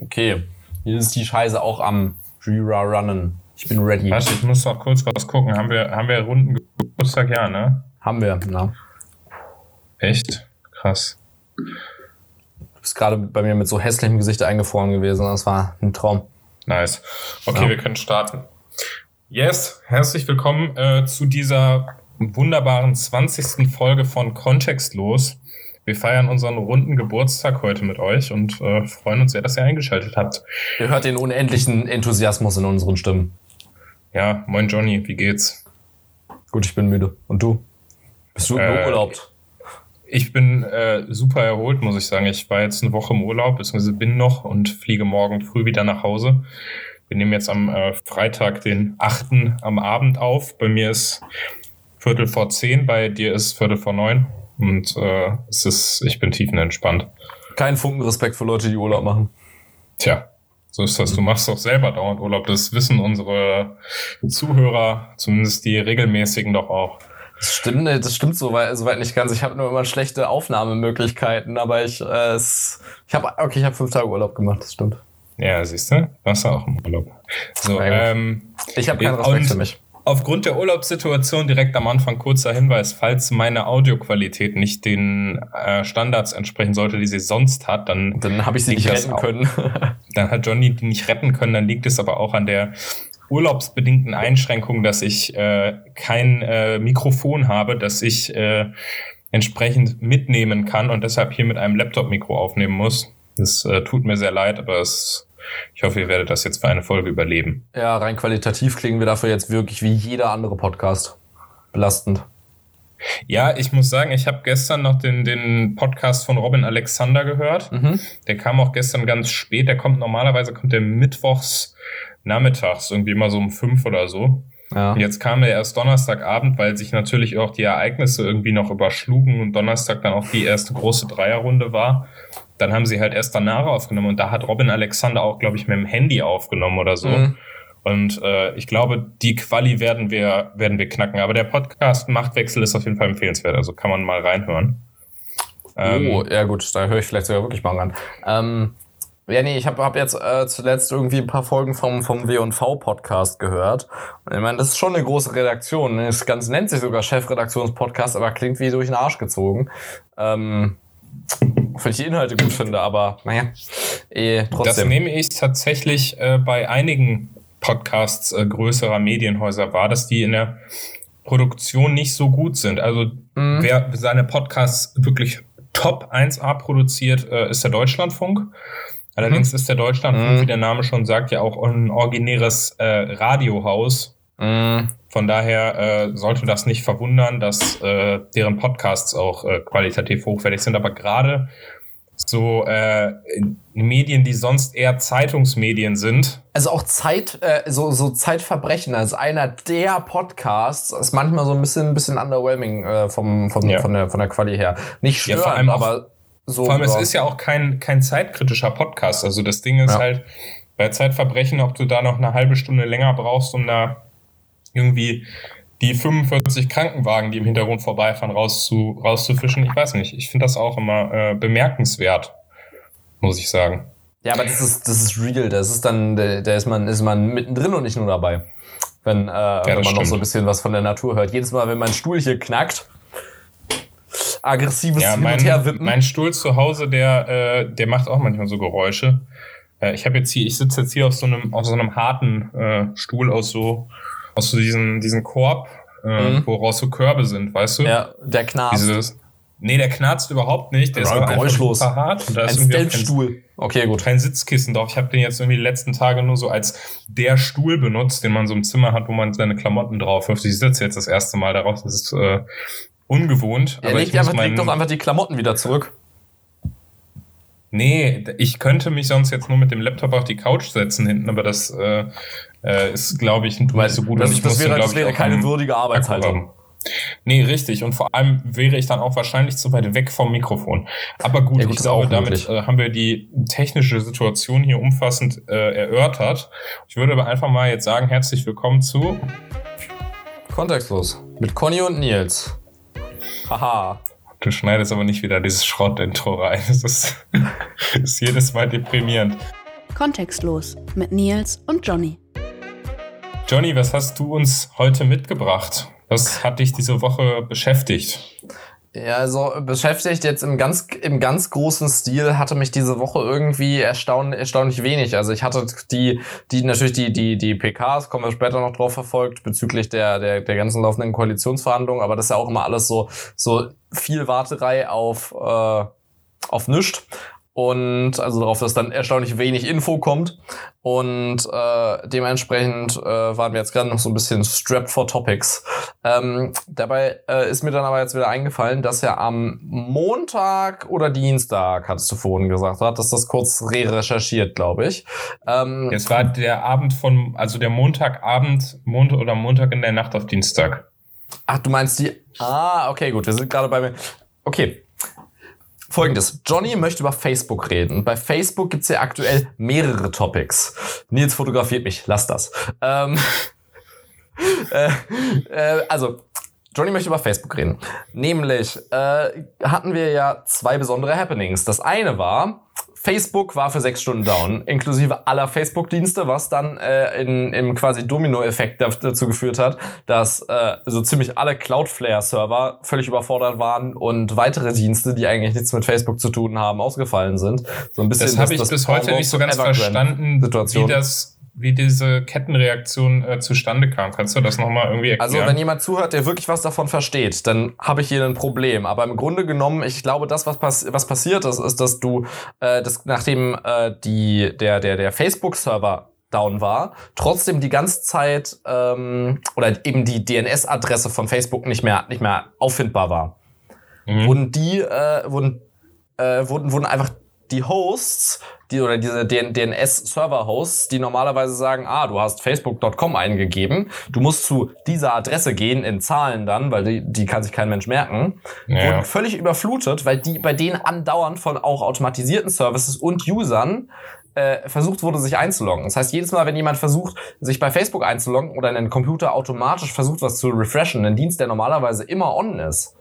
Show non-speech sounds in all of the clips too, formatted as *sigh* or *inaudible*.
Okay. Hier ist die Scheiße auch am Jura-Runnen. Ich bin ready. Warte, ich muss noch kurz was gucken. Haben wir, haben wir runden Geburtstag? Ja, ne? Haben wir, na. Echt? Krass. Du bist gerade bei mir mit so hässlichem Gesicht eingefroren gewesen. Das war ein Traum. Nice. Okay, ja. wir können starten. Yes, herzlich willkommen äh, zu dieser wunderbaren 20. Folge von Kontextlos. Wir feiern unseren runden Geburtstag heute mit euch und äh, freuen uns sehr, dass ihr eingeschaltet habt. Ihr hört den unendlichen Enthusiasmus in unseren Stimmen. Ja, moin Johnny, wie geht's? Gut, ich bin müde. Und du? Bist du äh, urlaubt? Ich bin äh, super erholt, muss ich sagen. Ich war jetzt eine Woche im Urlaub, beziehungsweise bin noch und fliege morgen früh wieder nach Hause. Wir nehmen jetzt am äh, Freitag, den 8. am Abend auf. Bei mir ist Viertel vor zehn, bei dir ist Viertel vor neun. Und äh, es ist, ich bin tiefenentspannt. Kein Funken Respekt für Leute, die Urlaub machen. Tja, so ist das. Du machst doch selber dauernd Urlaub. Das wissen unsere Zuhörer, zumindest die regelmäßigen doch auch. Das stimmt, das stimmt soweit, soweit nicht ganz. Ich habe nur immer schlechte Aufnahmemöglichkeiten, aber ich, äh, es, ich habe, okay, ich habe fünf Tage Urlaub gemacht. Das stimmt. Ja, siehst du, warst du auch im Urlaub. So, ähm, ich habe keinen Respekt für mich. Aufgrund der Urlaubssituation direkt am Anfang kurzer Hinweis, falls meine Audioqualität nicht den äh, Standards entsprechen sollte, die sie sonst hat, dann dann habe ich sie nicht retten auch. können. *laughs* dann hat Johnny die nicht retten können, dann liegt es aber auch an der urlaubsbedingten Einschränkung, dass ich äh, kein äh, Mikrofon habe, das ich äh, entsprechend mitnehmen kann und deshalb hier mit einem Laptop-Mikro aufnehmen muss. Das äh, tut mir sehr leid, aber es ich hoffe, ihr werdet das jetzt für eine Folge überleben. Ja, rein qualitativ klingen wir dafür jetzt wirklich wie jeder andere Podcast. Belastend. Ja, ich muss sagen, ich habe gestern noch den, den Podcast von Robin Alexander gehört. Mhm. Der kam auch gestern ganz spät. Der kommt normalerweise kommt der mittwochs nachmittags, irgendwie immer so um fünf oder so. Ja. Und jetzt kam er erst Donnerstagabend, weil sich natürlich auch die Ereignisse irgendwie noch überschlugen und Donnerstag dann auch die erste große Dreierrunde war dann haben sie halt erst danach aufgenommen und da hat Robin Alexander auch, glaube ich, mit dem Handy aufgenommen oder so. Mhm. Und äh, ich glaube, die Quali werden wir, werden wir knacken. Aber der Podcast Machtwechsel ist auf jeden Fall empfehlenswert, also kann man mal reinhören. Ähm, oh, ja gut, da höre ich vielleicht sogar wirklich mal ran. Ähm, ja, nee, ich habe hab jetzt äh, zuletzt irgendwie ein paar Folgen vom, vom W&V-Podcast gehört. ich meine, das ist schon eine große Redaktion. Das Ganze nennt sich sogar Chefredaktionspodcast, aber klingt wie durch den Arsch gezogen. Ähm, wenn ich die Inhalte gut finde, aber naja, eh, trotzdem. Das nehme ich tatsächlich äh, bei einigen Podcasts äh, größerer Medienhäuser wahr, dass die in der Produktion nicht so gut sind. Also mhm. wer seine Podcasts wirklich top 1A produziert, äh, ist der Deutschlandfunk. Allerdings mhm. ist der Deutschlandfunk, mhm. wie der Name schon sagt, ja auch ein originäres äh, Radiohaus. Mhm. Von daher äh, sollte das nicht verwundern, dass äh, deren Podcasts auch äh, qualitativ hochwertig sind. Aber gerade so äh, Medien, die sonst eher Zeitungsmedien sind. Also auch Zeit, äh, so, so Zeitverbrechen als einer der Podcasts ist manchmal so ein bisschen, ein bisschen underwhelming äh, vom, vom, ja. von, der, von der Quali her. Nicht störend, ja, vor allem aber so. Vor allem, es ist ja auch kein, kein zeitkritischer Podcast. Also das Ding ist ja. halt bei Zeitverbrechen, ob du da noch eine halbe Stunde länger brauchst, um da irgendwie die 45 Krankenwagen, die im Hintergrund vorbeifahren, rauszu, rauszufischen. Ich weiß nicht. Ich finde das auch immer äh, bemerkenswert, muss ich sagen. Ja, aber das ist, das ist real. Das ist dann, da ist man, ist man mittendrin und nicht nur dabei. Wenn, äh, ja, wenn man stimmt. noch so ein bisschen was von der Natur hört. Jedes Mal, wenn mein Stuhl hier knackt, aggressives ja, mein, Mein Stuhl zu Hause, der, äh, der macht auch manchmal so Geräusche. Äh, ich habe jetzt hier, ich sitze jetzt hier auf so einem, auf so einem harten äh, Stuhl aus so aus so diesen, diesen Korb, äh, mhm. woraus so Körbe sind, weißt du? Ja, der knarzt. Dieses, nee, der knarzt überhaupt nicht. Der ist geräuschlos. super hart. Und da ist Ein Stuhl. Okay, gut. Kein Sitzkissen drauf. Ich habe den jetzt irgendwie die letzten Tage nur so als der Stuhl benutzt, den man so im Zimmer hat, wo man seine Klamotten drauf wirft. Ich sitze jetzt das erste Mal darauf. Das ist äh, ungewohnt. Ja, aber leg, ich einfach, leg doch einfach die Klamotten wieder zurück. Nee, ich könnte mich sonst jetzt nur mit dem Laptop auf die Couch setzen hinten, aber das äh, äh, ist, glaube ich, nicht so gut. Das, das wäre, das wäre keine würdige Arbeitshaltung. Nee, richtig. Und vor allem wäre ich dann auch wahrscheinlich zu weit weg vom Mikrofon. Aber gut, ja, gut ich glaube, damit äh, haben wir die technische Situation hier umfassend äh, erörtert. Ich würde aber einfach mal jetzt sagen, herzlich willkommen zu Kontextlos mit Conny und Nils. Haha. Du schneidest aber nicht wieder dieses Schrott-Intro rein. Das ist, *laughs* ist jedes Mal deprimierend. Kontextlos mit Nils und Johnny. Johnny, was hast du uns heute mitgebracht? Was hat dich diese Woche beschäftigt? Ja, also beschäftigt jetzt im ganz, im ganz großen Stil hatte mich diese Woche irgendwie erstaunlich, erstaunlich wenig. Also ich hatte die, die natürlich die, die, die PKs, kommen wir später noch drauf verfolgt, bezüglich der, der, der ganzen laufenden Koalitionsverhandlungen, aber das ist ja auch immer alles so, so viel Warterei auf, äh, auf nichts und also darauf, dass dann erstaunlich wenig Info kommt und äh, dementsprechend äh, waren wir jetzt gerade noch so ein bisschen strapped for topics. Ähm, dabei äh, ist mir dann aber jetzt wieder eingefallen, dass ja am Montag oder Dienstag, hattest du vorhin gesagt, du hattest das kurz re-recherchiert, glaube ich. Ähm, Jetzt war der Abend von, also der Montagabend, Montag oder Montag in der Nacht auf Dienstag. Ach, du meinst die, ah, okay, gut, wir sind gerade bei mir. Okay, Folgendes. Johnny möchte über Facebook reden. Bei Facebook gibt's ja aktuell mehrere Topics. Nils fotografiert mich. Lass das. Ähm, *laughs* äh, äh, also, Johnny möchte über Facebook reden. Nämlich äh, hatten wir ja zwei besondere Happenings. Das eine war, Facebook war für sechs Stunden down, inklusive aller Facebook-Dienste, was dann äh, in, im quasi Domino-Effekt dazu geführt hat, dass äh, so ziemlich alle Cloudflare-Server völlig überfordert waren und weitere Dienste, die eigentlich nichts mit Facebook zu tun haben, ausgefallen sind. So ein bisschen das habe ich das bis heute nicht so ganz verstanden, Situation. wie das wie diese Kettenreaktion äh, zustande kam. Kannst du das nochmal irgendwie erklären? Also wenn jemand zuhört, der wirklich was davon versteht, dann habe ich hier ein Problem. Aber im Grunde genommen, ich glaube, das, was, pass was passiert ist, ist, dass du, äh, das, nachdem äh, die, der, der, der Facebook-Server down war, trotzdem die ganze Zeit ähm, oder eben die DNS-Adresse von Facebook nicht mehr, nicht mehr auffindbar war. Mhm. Wurden die, äh, wurden, äh, wurden, wurden einfach die Hosts, die oder diese DNS-Server-Hosts, die normalerweise sagen, ah, du hast facebook.com eingegeben, du musst zu dieser Adresse gehen in Zahlen dann, weil die, die kann sich kein Mensch merken, ja. wurden völlig überflutet, weil die bei denen andauernd von auch automatisierten Services und Usern äh, versucht wurde, sich einzuloggen. Das heißt, jedes Mal, wenn jemand versucht, sich bei Facebook einzuloggen oder in den Computer automatisch versucht, was zu refreshen, ein Dienst, der normalerweise immer on ist,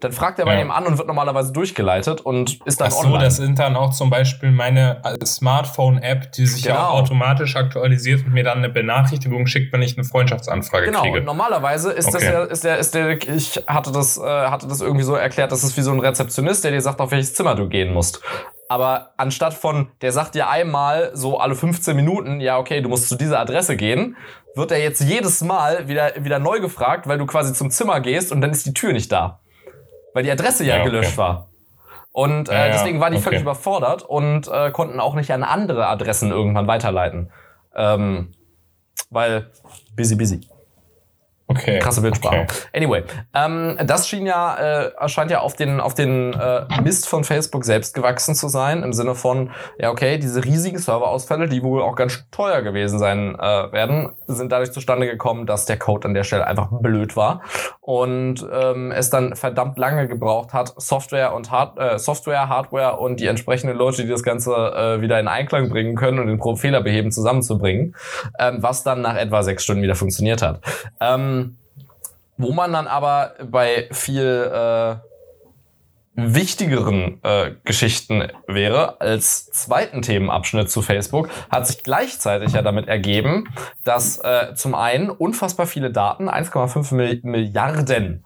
dann fragt er bei ja. dem an und wird normalerweise durchgeleitet und ist dann Ach so, online. das sind dann auch zum Beispiel meine äh, Smartphone-App, die sich genau. ja auch automatisch aktualisiert und mir dann eine Benachrichtigung schickt, wenn ich eine Freundschaftsanfrage genau. kriege. Genau, normalerweise ist okay. das ja, ist der, ist der, ich hatte das, äh, hatte das irgendwie so erklärt, das ist wie so ein Rezeptionist, der dir sagt, auf welches Zimmer du gehen musst. Aber anstatt von, der sagt dir einmal so alle 15 Minuten, ja, okay, du musst zu dieser Adresse gehen, wird er jetzt jedes Mal wieder, wieder neu gefragt, weil du quasi zum Zimmer gehst und dann ist die Tür nicht da weil die Adresse ja, ja gelöscht okay. war. Und äh, deswegen waren die okay. völlig überfordert und äh, konnten auch nicht an andere Adressen irgendwann weiterleiten. Ähm, weil busy, busy. Okay. Krasse Bildsprache. Okay. Anyway, ähm, das schien ja, äh, scheint ja auf den, auf den äh, Mist von Facebook selbst gewachsen zu sein, im Sinne von, ja, okay, diese riesigen Serverausfälle, die wohl auch ganz teuer gewesen sein äh, werden, sind dadurch zustande gekommen, dass der Code an der Stelle einfach blöd war und ähm, es dann verdammt lange gebraucht hat, Software und Hard äh, Software, Hardware und die entsprechenden Leute, die das Ganze äh, wieder in Einklang bringen können und den Pro Fehlerbeheben zusammenzubringen, ähm, was dann nach etwa sechs Stunden wieder funktioniert hat. Ähm, wo man dann aber bei viel äh, wichtigeren äh, Geschichten wäre, als zweiten Themenabschnitt zu Facebook, hat sich gleichzeitig ja damit ergeben, dass äh, zum einen unfassbar viele Daten, 1,5 Milliarden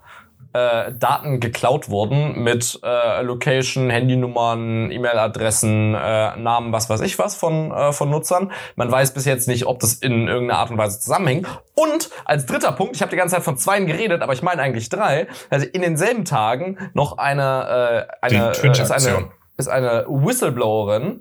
äh, Daten geklaut wurden mit äh, Location, Handynummern, E-Mail-Adressen, äh, Namen, was weiß ich was von, äh, von Nutzern. Man weiß bis jetzt nicht, ob das in irgendeiner Art und Weise zusammenhängt. Und als dritter Punkt, ich habe die ganze Zeit von zweien geredet, aber ich meine eigentlich drei, also in denselben Tagen noch eine, äh, eine, äh, ist eine, ist eine Whistleblowerin,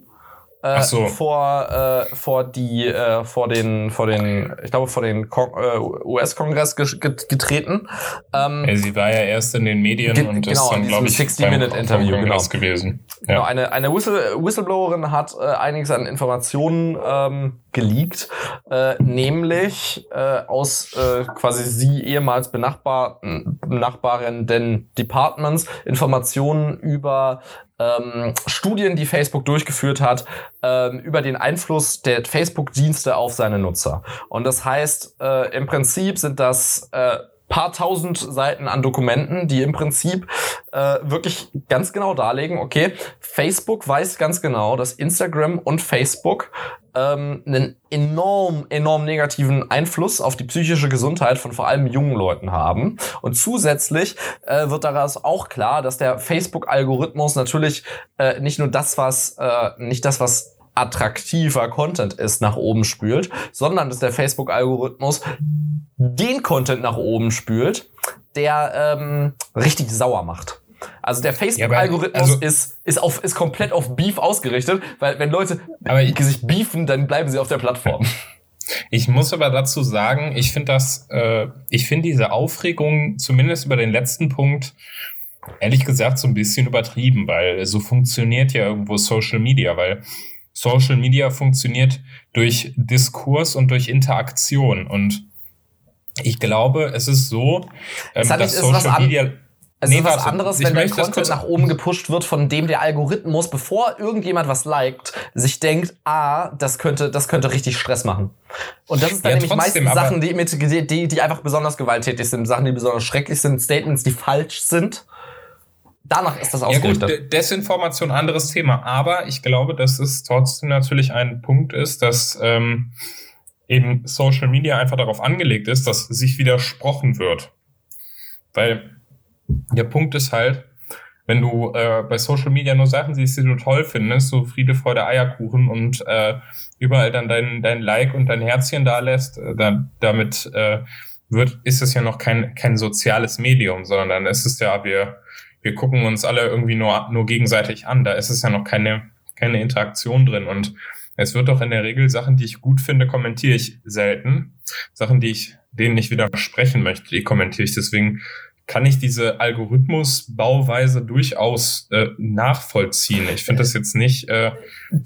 äh, so. vor äh, vor die äh, vor den vor den ich glaube vor den äh, US-Kongress getreten. Ähm, ja, sie war ja erst in den Medien ge und genau, ist dann glaube ich 60 Minute Interview genau. gewesen. Ja. Genau, eine eine Whistle Whistleblowerin hat äh, einiges an Informationen ähm, geleakt, äh, nämlich äh, aus äh, quasi sie ehemals benachbar benachbarenden Departments Informationen über ähm, Studien, die Facebook durchgeführt hat, ähm, über den Einfluss der Facebook-Dienste auf seine Nutzer. Und das heißt, äh, im Prinzip sind das äh, paar tausend Seiten an Dokumenten, die im Prinzip äh, wirklich ganz genau darlegen, okay, Facebook weiß ganz genau, dass Instagram und Facebook ähm, einen enorm, enorm negativen Einfluss auf die psychische Gesundheit von vor allem jungen Leuten haben. Und zusätzlich äh, wird daraus auch klar, dass der Facebook-Algorithmus natürlich äh, nicht nur das, was, äh, nicht das, was attraktiver Content ist, nach oben spült, sondern dass der Facebook-Algorithmus den Content nach oben spült, der ähm, richtig sauer macht. Also der Facebook-Algorithmus ja, also, ist, ist, auf, ist komplett auf Beef ausgerichtet, weil wenn Leute ich, sich beefen, dann bleiben sie auf der Plattform. Ich muss aber dazu sagen, ich finde das, äh, ich finde diese Aufregung, zumindest über den letzten Punkt, ehrlich gesagt so ein bisschen übertrieben, weil so funktioniert ja irgendwo Social Media, weil Social Media funktioniert durch Diskurs und durch Interaktion. Und ich glaube, es ist so, ähm, dass Social Media. Es nee, ist was anderes, wenn der Content nach oben gepusht wird, von dem der Algorithmus, bevor irgendjemand was liked, sich denkt, ah, das könnte, das könnte richtig Stress machen. Und das ist dann ja, nämlich trotzdem, meistens Sachen, die, mit, die, die einfach besonders gewalttätig sind, Sachen, die besonders schrecklich sind, Statements, die falsch sind. Danach ist das ausgerichtet. Ja gut, Desinformation, anderes Thema. Aber ich glaube, dass es trotzdem natürlich ein Punkt ist, dass ähm, eben Social Media einfach darauf angelegt ist, dass sich widersprochen wird. Weil der Punkt ist halt, wenn du äh, bei Social Media nur Sachen siehst, die du toll findest, so Friede, Freude, Eierkuchen und äh, überall dann dein, dein Like und dein Herzchen da lässt, äh, dann, damit äh, wird, ist es ja noch kein, kein soziales Medium, sondern dann ist es ja, wir wir gucken uns alle irgendwie nur, nur gegenseitig an. Da ist es ja noch keine, keine Interaktion drin. Und es wird doch in der Regel Sachen, die ich gut finde, kommentiere ich selten. Sachen, die ich, denen ich widersprechen möchte, die kommentiere ich. Deswegen kann ich diese Algorithmusbauweise durchaus äh, nachvollziehen. Ich finde das jetzt nicht, äh,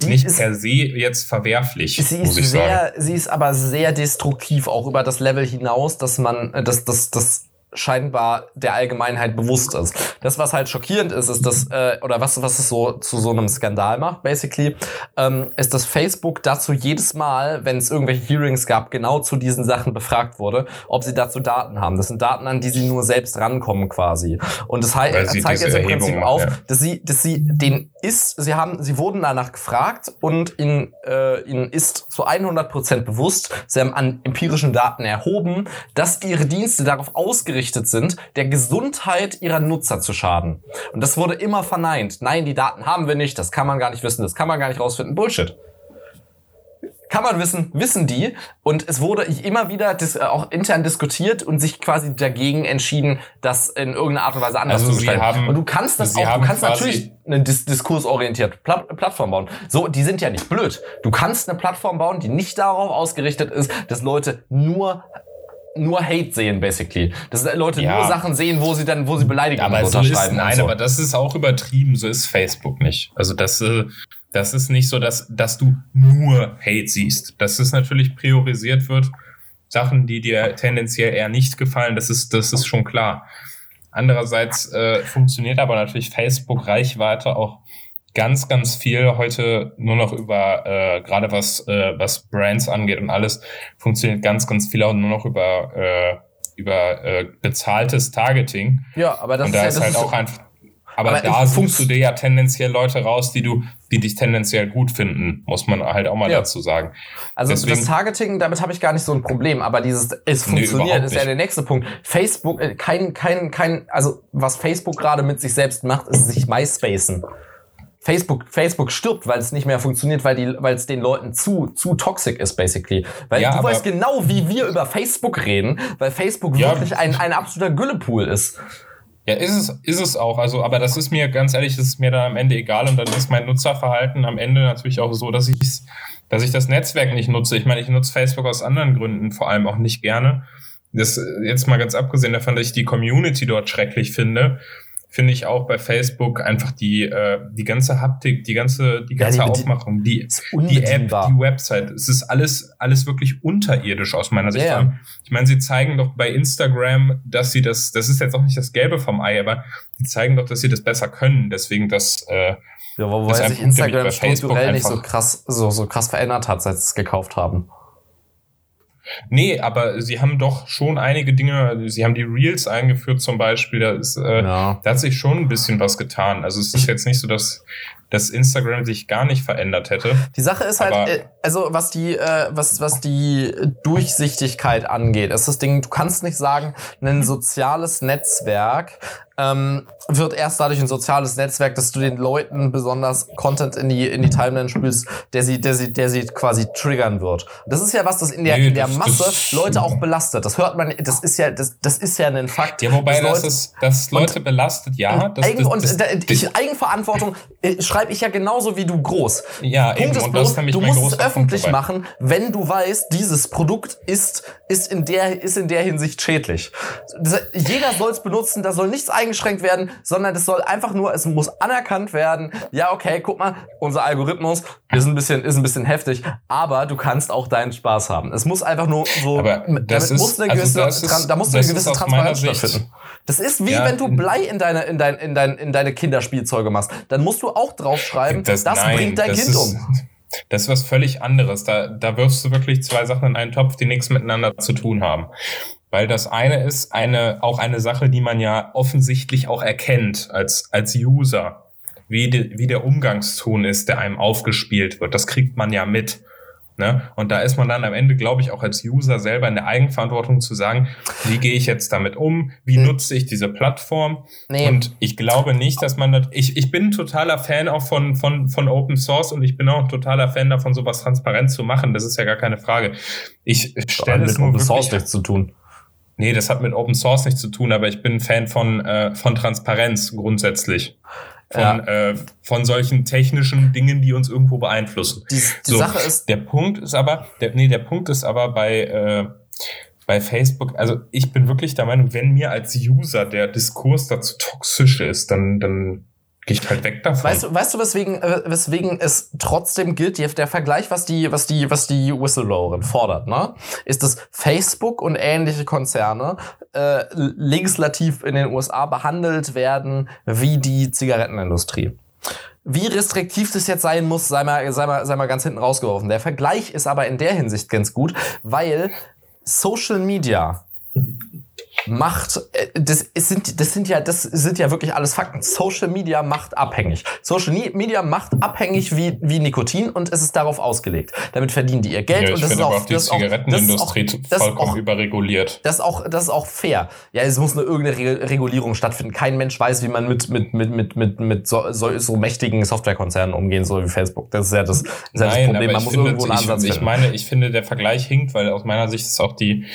nicht per se jetzt verwerflich. Sie ist sehr, sie ist aber sehr destruktiv auch über das Level hinaus, dass man, äh, dass, dass, dass scheinbar der Allgemeinheit bewusst ist. Das, was halt schockierend ist, ist das, äh, oder was, was es so zu so einem Skandal macht, basically, ähm, ist, dass Facebook dazu jedes Mal, wenn es irgendwelche Hearings gab, genau zu diesen Sachen befragt wurde, ob sie dazu Daten haben. Das sind Daten, an die sie nur selbst rankommen quasi. Und das zeigt jetzt im Prinzip auf, ja. dass sie, dass sie den ist, sie haben, sie wurden danach gefragt und ihnen, äh, ihnen ist zu 100 Prozent bewusst, sie haben an empirischen Daten erhoben, dass ihre Dienste darauf ausgerichtet ausgerichtet sind, der Gesundheit ihrer Nutzer zu schaden. Und das wurde immer verneint. Nein, die Daten haben wir nicht, das kann man gar nicht wissen, das kann man gar nicht rausfinden. Bullshit kann man wissen, wissen die. Und es wurde immer wieder dis, äh, auch intern diskutiert und sich quasi dagegen entschieden, das in irgendeiner Art und Weise anders also zu gestalten. Haben, und du kannst das auch, du kannst natürlich eine dis diskursorientierte Pla Plattform bauen. So, die sind ja nicht blöd. Du kannst eine Plattform bauen, die nicht darauf ausgerichtet ist, dass Leute nur nur Hate sehen, basically. Dass Leute ja. nur Sachen sehen, wo sie dann, wo sie beleidigen aber so ist, Nein, so. aber das ist auch übertrieben. So ist Facebook nicht. Also das, äh, das ist nicht so, dass, dass du nur Hate siehst. Dass es natürlich priorisiert wird. Sachen, die dir tendenziell eher nicht gefallen, das ist, das ist schon klar. Andererseits äh, funktioniert aber natürlich Facebook-Reichweite auch ganz, ganz viel heute nur noch über, äh, gerade was, äh, was Brands angeht und alles, funktioniert ganz, ganz viel auch nur noch über, äh, über äh, bezahltes Targeting. Ja, aber das und da ist, ja, ist halt auch einfach. Aber, aber da suchst du dir ja tendenziell Leute raus, die du, die dich tendenziell gut finden, muss man halt auch mal ja. dazu sagen. Also Deswegen, das Targeting, damit habe ich gar nicht so ein Problem, aber dieses es funktioniert, nee, ist ja der nächste Punkt. Facebook, äh, kein, kein, kein, also was Facebook gerade mit sich selbst macht, ist sich MySpacen. Facebook, Facebook stirbt, weil es nicht mehr funktioniert, weil die, weil es den Leuten zu, zu toxic ist, basically. Weil ja, du weißt genau, wie wir über Facebook reden, weil Facebook ja, wirklich ein, ein absoluter Güllepool ist. Ja, ist es, ist es auch. Also, aber das ist mir ganz ehrlich, das ist mir dann am Ende egal und dann ist mein Nutzerverhalten am Ende natürlich auch so, dass ich dass ich das Netzwerk nicht nutze. Ich meine, ich nutze Facebook aus anderen Gründen vor allem auch nicht gerne. Das jetzt mal ganz abgesehen davon, dass ich die Community dort schrecklich finde finde ich auch bei Facebook einfach die, äh, die ganze Haptik, die ganze, die ganze ja, die, Aufmachung, die, die App, die Website. Es ist alles, alles wirklich unterirdisch aus meiner Sicht. Yeah. Ich meine, sie zeigen doch bei Instagram, dass sie das, das ist jetzt auch nicht das Gelbe vom Ei, aber die zeigen doch, dass sie das besser können. Deswegen das, äh, ja, wobei sich Instagram strukturell nicht so krass, so, so krass verändert hat, seit sie es gekauft haben. Nee, aber sie haben doch schon einige Dinge, sie haben die Reels eingeführt zum Beispiel, da, ist, äh, ja. da hat sich schon ein bisschen was getan. Also es ist jetzt nicht so, dass dass Instagram sich gar nicht verändert hätte. Die Sache ist halt, äh, also was die, äh, was, was die Durchsichtigkeit angeht, ist das Ding, du kannst nicht sagen, ein soziales Netzwerk ähm, wird erst dadurch ein soziales Netzwerk, dass du den Leuten besonders Content in die, in die Timeline spielst, der sie, der sie, der sie quasi triggern wird. Das ist ja was, das in der, nee, in der das, Masse das, Leute auch belastet. Das hört man, das ist ja, das, das ist ja ein Fakt. Ja, wobei das, Leute, ist, das Leute belastet, ja. Das, Eigen, und ich, Eigenverantwortung äh, schreibe ich ja genauso wie du groß. Ja, Punkt eben, ist bloß, du musst es öffentlich machen, wenn du weißt, dieses Produkt ist, ist in der, ist in der Hinsicht schädlich. Jeder soll es benutzen, da soll nichts eingeschränkt werden, sondern es soll einfach nur, es muss anerkannt werden. Ja, okay, guck mal, unser Algorithmus ist ein bisschen, ist ein bisschen heftig, aber du kannst auch deinen Spaß haben. Es muss einfach nur so, aber das ist, muss eine also gewisse, also ist, da muss eine gewisse Transparenz stattfinden. Das ist wie ja, wenn du Blei in deine, in dein, in dein, in deine Kinderspielzeuge machst. Dann musst du auch draufschreiben, das, das nein, bringt dein Kind ist, um. Das ist was völlig anderes. Da, da wirfst du wirklich zwei Sachen in einen Topf, die nichts miteinander zu tun haben. Weil das eine ist eine, auch eine Sache, die man ja offensichtlich auch erkennt als, als User. Wie, die, wie der Umgangston ist, der einem aufgespielt wird. Das kriegt man ja mit. Ne? Und da ist man dann am Ende, glaube ich, auch als User selber in der Eigenverantwortung zu sagen, wie gehe ich jetzt damit um? Wie hm. nutze ich diese Plattform? Nee. Und ich glaube nicht, dass man das, ich, ich bin ein totaler Fan auch von, von, von Open Source und ich bin auch ein totaler Fan davon, sowas transparent zu machen. Das ist ja gar keine Frage. Ich stelle es nur Open Source nichts zu tun. Nee, das hat mit Open Source nichts zu tun, aber ich bin ein Fan von, äh, von Transparenz grundsätzlich von, ja. äh, von solchen technischen Dingen, die uns irgendwo beeinflussen. Die, die so, Sache ist. Der Punkt ist aber, der, nee, der Punkt ist aber bei, äh, bei Facebook, also ich bin wirklich der Meinung, wenn mir als User der Diskurs dazu toxisch ist, dann, dann Geht halt weg davon. Weißt du, weißt du weswegen, äh, weswegen es trotzdem gilt, der Vergleich, was die, was die, was die Whistleblowerin fordert, ne? Ist, dass Facebook und ähnliche Konzerne äh, legislativ in den USA behandelt werden wie die Zigarettenindustrie. Wie restriktiv das jetzt sein muss, sei mal, sei mal, sei mal ganz hinten rausgeworfen. Der Vergleich ist aber in der Hinsicht ganz gut, weil Social Media macht, äh, das sind, das sind ja, das sind ja wirklich alles Fakten. Social Media macht abhängig. Social Media macht abhängig wie, wie Nikotin und es ist darauf ausgelegt. Damit verdienen die ihr Geld ja, und das ist auch, die das Zigarettenindustrie auch, vollkommen auch, überreguliert. Das ist auch, das ist auch fair. Ja, es muss eine irgendeine Regulierung stattfinden. Kein Mensch weiß, wie man mit, mit, mit, mit, mit, mit so, so, so mächtigen Softwarekonzernen umgehen soll wie Facebook. Das ist ja das, ist ja das Problem. Man muss finde, irgendwo einen Ansatz ich, finden. Ich meine, ich finde, der Vergleich hinkt, weil aus meiner Sicht ist auch die,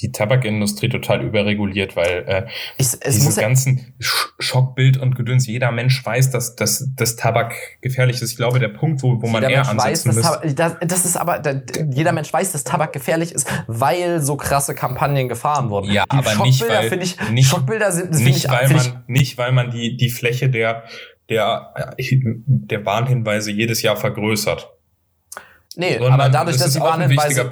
die Tabakindustrie total überreguliert, weil äh, ich, diese ganzen Schockbild und Gedöns, jeder Mensch weiß, dass, dass, dass Tabak gefährlich ist. Ich glaube, der Punkt, wo, wo man eher Mensch ansetzen weiß, muss. Das, das ist aber, da, jeder Mensch weiß, dass Tabak gefährlich ist, weil so krasse Kampagnen gefahren wurden. Ja, die aber nicht, weil, ich, nicht, Schockbilder sind, nicht, ich, weil man, nicht, weil man die, die Fläche der, der, der Warnhinweise jedes Jahr vergrößert. Nee, Sondern aber dadurch, dass die Warnhinweise,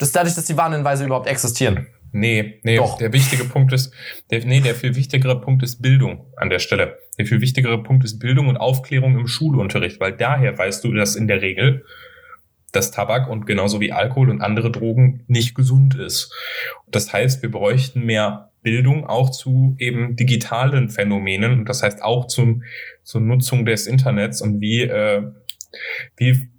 das dadurch, dass die Warnhinweise überhaupt existieren. Nee, nee, Doch. der wichtige Punkt ist, der, nee, der viel wichtigere Punkt ist Bildung an der Stelle. Der viel wichtigere Punkt ist Bildung und Aufklärung im Schulunterricht, weil daher weißt du, dass in der Regel dass Tabak und genauso wie Alkohol und andere Drogen nicht gesund ist. Das heißt, wir bräuchten mehr Bildung auch zu eben digitalen Phänomenen und das heißt auch zum, zur Nutzung des Internets und wie, äh, wie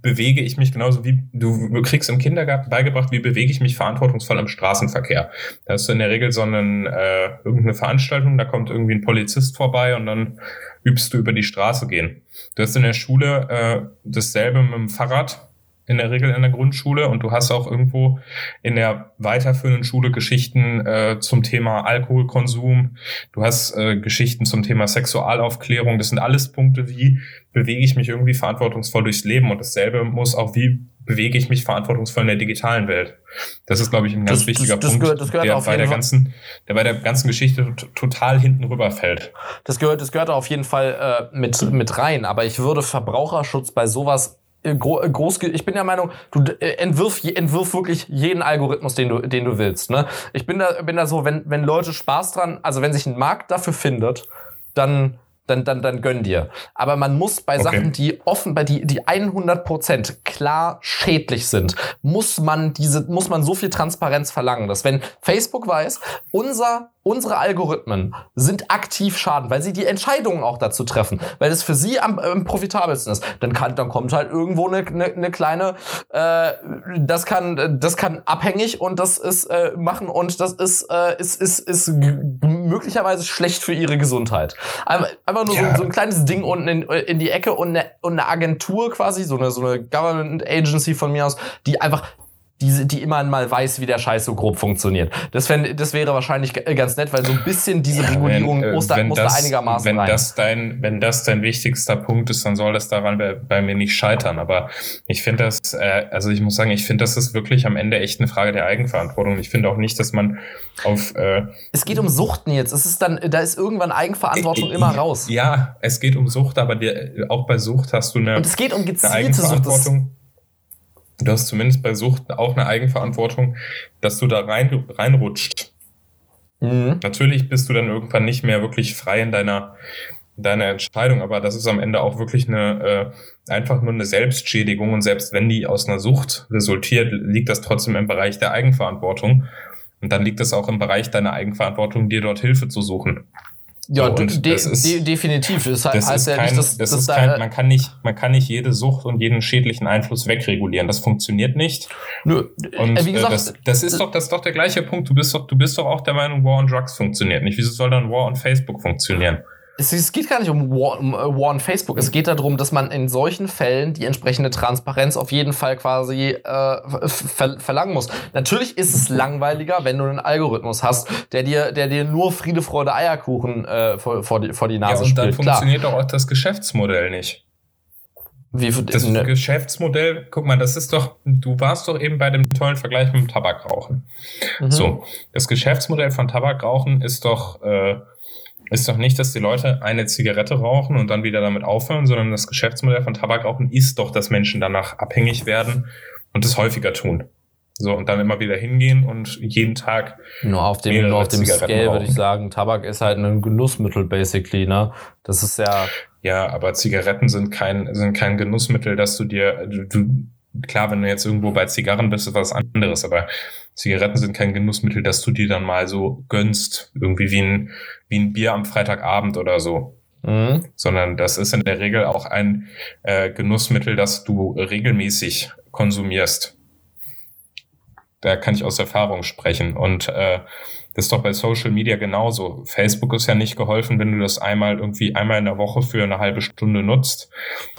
bewege ich mich genauso wie du kriegst im Kindergarten beigebracht, wie bewege ich mich verantwortungsvoll im Straßenverkehr. Da hast du in der Regel so einen, äh, irgendeine Veranstaltung, da kommt irgendwie ein Polizist vorbei und dann übst du über die Straße gehen. Du hast in der Schule äh, dasselbe mit dem Fahrrad in der Regel in der Grundschule und du hast auch irgendwo in der weiterführenden Schule Geschichten äh, zum Thema Alkoholkonsum, du hast äh, Geschichten zum Thema Sexualaufklärung, das sind alles Punkte, wie bewege ich mich irgendwie verantwortungsvoll durchs Leben und dasselbe muss auch, wie bewege ich mich verantwortungsvoll in der digitalen Welt. Das ist, glaube ich, ein ganz das, wichtiger das, das Punkt, gehört, gehört der bei der ganzen, der bei der ganzen Geschichte total hinten rüberfällt. Das gehört, das gehört auf jeden Fall äh, mit mit rein. Aber ich würde Verbraucherschutz bei sowas groß, ich bin der Meinung, du äh, entwirf, entwirf wirklich jeden Algorithmus, den du, den du willst. Ne? Ich bin da, bin da so, wenn, wenn Leute Spaß dran, also wenn sich ein Markt dafür findet, dann dann, dann, dann gönn dir. Aber man muss bei okay. Sachen, die offen, bei die, die 100% klar schädlich sind, muss man diese, muss man so viel Transparenz verlangen, dass wenn Facebook weiß, unser unsere Algorithmen sind aktiv schaden, weil sie die Entscheidungen auch dazu treffen, weil es für sie am, am profitabelsten ist. Dann kann, dann kommt halt irgendwo eine, eine, eine kleine, äh, das kann, das kann abhängig und das ist äh, machen und das ist, äh, ist, ist, ist möglicherweise schlecht für ihre Gesundheit. Einfach, einfach nur ja. so, so, ein kleines Ding unten in, in die Ecke und eine, und eine Agentur quasi, so eine, so eine Government Agency von mir aus, die einfach die, die immer mal weiß, wie der Scheiß so grob funktioniert. Das, fänd, das wäre wahrscheinlich ganz nett, weil so ein bisschen diese ja, Regulierung wenn, äh, muss, da, muss das, da einigermaßen wenn rein. Das dein, wenn das dein wichtigster Punkt ist, dann soll das daran bei, bei mir nicht scheitern. Aber ich finde das, äh, also ich muss sagen, ich finde, das ist wirklich am Ende echt eine Frage der Eigenverantwortung. Ich finde auch nicht, dass man auf... Äh, es geht um Suchten jetzt. Es ist dann, da ist irgendwann Eigenverantwortung äh, immer raus. Ja, es geht um Sucht, aber dir, auch bei Sucht hast du eine, Und es geht um gezielte Sucht. Du hast zumindest bei Sucht auch eine Eigenverantwortung, dass du da rein, reinrutscht. Mhm. Natürlich bist du dann irgendwann nicht mehr wirklich frei in deiner, deiner Entscheidung, aber das ist am Ende auch wirklich eine äh, einfach nur eine Selbstschädigung und selbst wenn die aus einer Sucht resultiert, liegt das trotzdem im Bereich der Eigenverantwortung. Und dann liegt es auch im Bereich deiner Eigenverantwortung, dir dort Hilfe zu suchen. Ja, so, de ist, de definitiv. Das, das heißt ja kein, nicht, dass, das dass ist da kein, man kann nicht, man kann nicht jede Sucht und jeden schädlichen Einfluss wegregulieren. Das funktioniert nicht. Nö, und äh, wie gesagt, das, das ist doch, das ist doch der gleiche Punkt. Du bist doch, du bist doch auch der Meinung, War on Drugs funktioniert nicht. Wieso soll dann War on Facebook funktionieren? Es, es, geht gar nicht um War, um äh, War on Facebook. Es geht darum, dass man in solchen Fällen die entsprechende Transparenz auf jeden Fall quasi äh, ver verlangen muss. Natürlich ist es langweiliger, wenn du einen Algorithmus hast, der dir, der dir nur Friede, Freude, Eierkuchen äh, vor, vor, die, vor die Nase ja, und dann funktioniert doch auch das Geschäftsmodell nicht. Wie, das ne? Geschäftsmodell, guck mal, das ist doch, du warst doch eben bei dem tollen Vergleich mit dem Tabakrauchen. Mhm. So, das Geschäftsmodell von Tabakrauchen ist doch äh, ist doch nicht, dass die Leute eine Zigarette rauchen und dann wieder damit aufhören, sondern das Geschäftsmodell von Tabakrauchen ist doch, dass Menschen danach abhängig werden und es häufiger tun. So, und dann immer wieder hingehen und jeden Tag. Nur auf dem, nur auf dem Scale würde ich sagen, Tabak ist halt ein Genussmittel, basically, ne? Das ist ja. Ja, aber Zigaretten sind kein, sind kein Genussmittel, dass du dir, du, klar, wenn du jetzt irgendwo bei Zigarren bist, ist was anderes, aber Zigaretten sind kein Genussmittel, dass du dir dann mal so gönnst, irgendwie wie ein, wie ein Bier am Freitagabend oder so. Mhm. Sondern das ist in der Regel auch ein äh, Genussmittel, das du regelmäßig konsumierst. Da kann ich aus Erfahrung sprechen. Und äh, das ist doch bei Social Media genauso. Facebook ist ja nicht geholfen, wenn du das einmal irgendwie einmal in der Woche für eine halbe Stunde nutzt,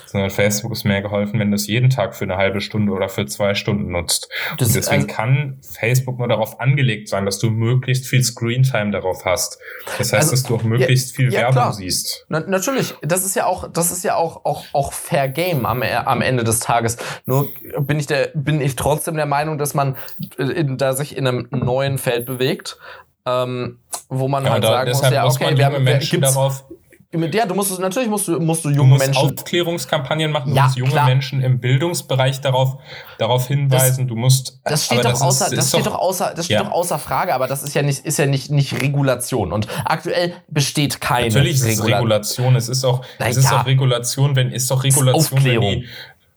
sondern Facebook ist mehr geholfen, wenn du es jeden Tag für eine halbe Stunde oder für zwei Stunden nutzt. Das Und deswegen also, kann Facebook nur darauf angelegt sein, dass du möglichst viel Screentime darauf hast. Das heißt, also, dass du auch möglichst ja, viel ja, Werbung klar. siehst. Na, natürlich, das ist ja auch, das ist ja auch, auch, auch Fair Game am, am Ende des Tages. Nur bin ich der, bin ich trotzdem der Meinung, dass man in, da sich in einem neuen Feld bewegt ähm, wo man ja, halt sagen muss, ja, okay, wir haben Menschen darauf ja, du musst natürlich musst du musst du junge du musst Menschen Aufklärungskampagnen machen, du ja, musst junge klar. Menschen im Bildungsbereich darauf darauf hinweisen, das, du musst Das steht doch das außer ist, das steht doch, außer das steht ja. doch außer Frage, aber das ist ja nicht ist ja nicht nicht Regulation und aktuell besteht keine Natürlich ist es Regulation, es ist auch Na, es ist auch Regulation, wenn ist doch Regulation, Aufklärung. wenn die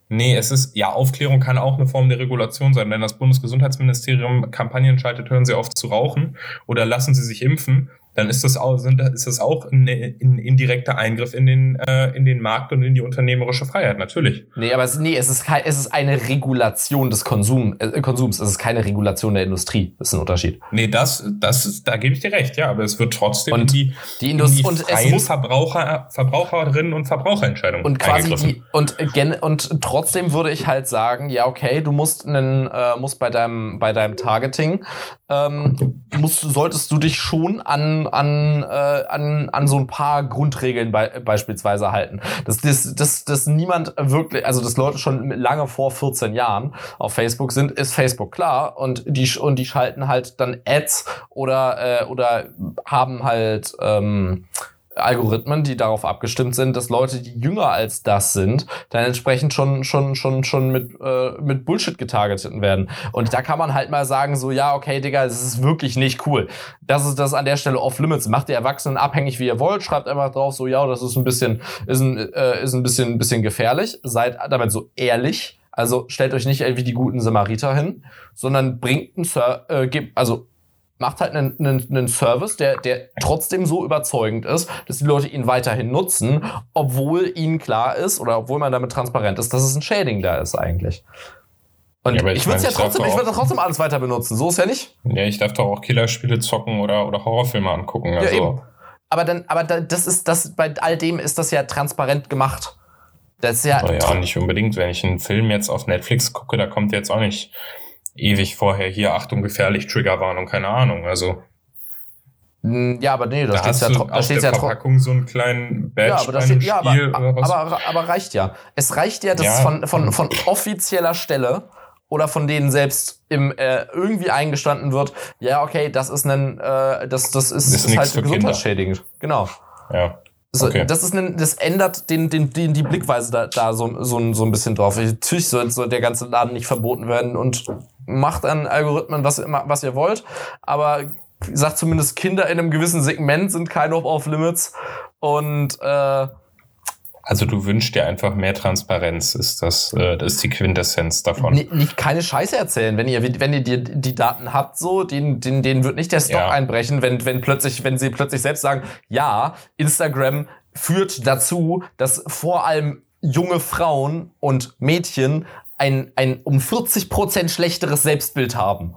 Nee, es ist, ja, Aufklärung kann auch eine Form der Regulation sein. Wenn das Bundesgesundheitsministerium Kampagnen schaltet, hören Sie auf zu rauchen oder lassen Sie sich impfen, dann ist das auch, sind, ist das auch ein, ein indirekter Eingriff in den, äh, in den Markt und in die unternehmerische Freiheit, natürlich. Nee, aber es, nee, es, ist, kein, es ist eine Regulation des Konsum, äh, Konsums. Es ist keine Regulation der Industrie. Das ist ein Unterschied. Nee, das, das ist, da gebe ich dir recht, ja, aber es wird trotzdem und die, die, Indust in die und freien muss, Verbraucher, Verbraucherinnen und Verbraucherentscheidungen und quasi die, und, und trotzdem würde ich halt sagen, ja, okay, du musst einen, äh, musst bei deinem, bei deinem Targeting, ähm, musst, solltest du dich schon an an, äh, an, an so ein paar Grundregeln be beispielsweise halten. Dass, dass, dass, dass niemand wirklich, also dass Leute schon lange vor 14 Jahren auf Facebook sind, ist Facebook klar und die, und die schalten halt dann Ads oder, äh, oder haben halt ähm, Algorithmen, die darauf abgestimmt sind, dass Leute, die jünger als das sind, dann entsprechend schon schon schon schon mit äh, mit Bullshit getargetet werden. Und da kann man halt mal sagen so, ja, okay, Digga, das ist wirklich nicht cool. Das ist das an der Stelle off limits. Macht die Erwachsenen abhängig, wie ihr wollt. Schreibt einfach drauf so, ja, das ist ein bisschen ist ein äh, ist ein bisschen ein bisschen gefährlich. Seid damit so ehrlich. Also stellt euch nicht irgendwie die guten Samariter hin, sondern bringt einen Ser äh, also macht halt einen, einen, einen Service, der, der trotzdem so überzeugend ist, dass die Leute ihn weiterhin nutzen, obwohl ihnen klar ist oder obwohl man damit transparent ist, dass es ein Shading da ist eigentlich. Und ja, ich, ich würde ja trotzdem, ich würde trotzdem alles weiter benutzen. So ist ja nicht. Ja, ich darf doch auch Killerspiele zocken oder, oder Horrorfilme angucken. Also. Ja, eben. Aber dann, aber das ist das, bei all dem ist das ja transparent gemacht. Das ist ja. Aber ja, nicht unbedingt. Wenn ich einen Film jetzt auf Netflix gucke, da kommt jetzt auch nicht ewig vorher hier Achtung gefährlich Triggerwarnung, keine Ahnung. Also hm, ja, aber nee, da, da steht ja, da steht ja Verpackung so einen kleinen Badge ja, aber das steht, ja, aber, aber, aber, aber, reicht ja. Es reicht ja, dass ja. von, von, von offizieller Stelle oder von denen selbst im äh, irgendwie eingestanden wird, ja, okay, das ist ein, äh, das, das ist, ist, ist halt gesundheitsschädigend. Genau. Ja. So, okay. das ist ein, das ändert den, den, den, die Blickweise da, da so, so, so ein bisschen drauf. Natürlich soll, soll der ganze Laden nicht verboten werden und macht an Algorithmen, was, was ihr wollt, aber sagt zumindest Kinder in einem gewissen Segment sind keine off-limits und äh, also du wünschst dir einfach mehr Transparenz, ist das, äh, das ist die Quintessenz davon. Nicht keine Scheiße erzählen, wenn ihr, wenn ihr die, die Daten habt, so, den, den, denen wird nicht der Stock ja. einbrechen, wenn, wenn plötzlich, wenn sie plötzlich selbst sagen, ja, Instagram führt dazu, dass vor allem junge Frauen und Mädchen ein, ein um 40 Prozent schlechteres Selbstbild haben.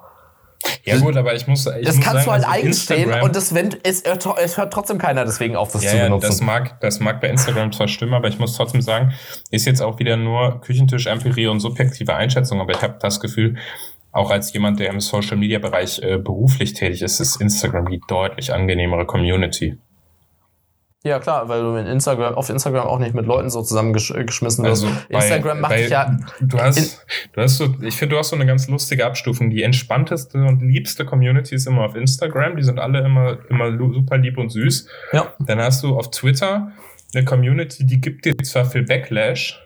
Ja gut, aber ich muss. Ich das muss kannst sagen, du halt also einstellen und das, wenn, es, es hört trotzdem keiner deswegen auf, das ja, zu benutzen. Ja, das mag, das mag bei Instagram zwar stimmen, aber ich muss trotzdem sagen, ist jetzt auch wieder nur Küchentisch-Empirie und subjektive Einschätzung, aber ich habe das Gefühl, auch als jemand, der im Social-Media-Bereich äh, beruflich tätig ist, ist Instagram die deutlich angenehmere Community. Ja, klar, weil du in Instagram, auf Instagram auch nicht mit Leuten so zusammengeschmissen wirst. Also Instagram macht dich ja. Du hast, du hast so, ich finde, du hast so eine ganz lustige Abstufung. Die entspannteste und liebste Community ist immer auf Instagram. Die sind alle immer, immer super lieb und süß. Ja. Dann hast du auf Twitter eine Community, die gibt dir zwar viel Backlash,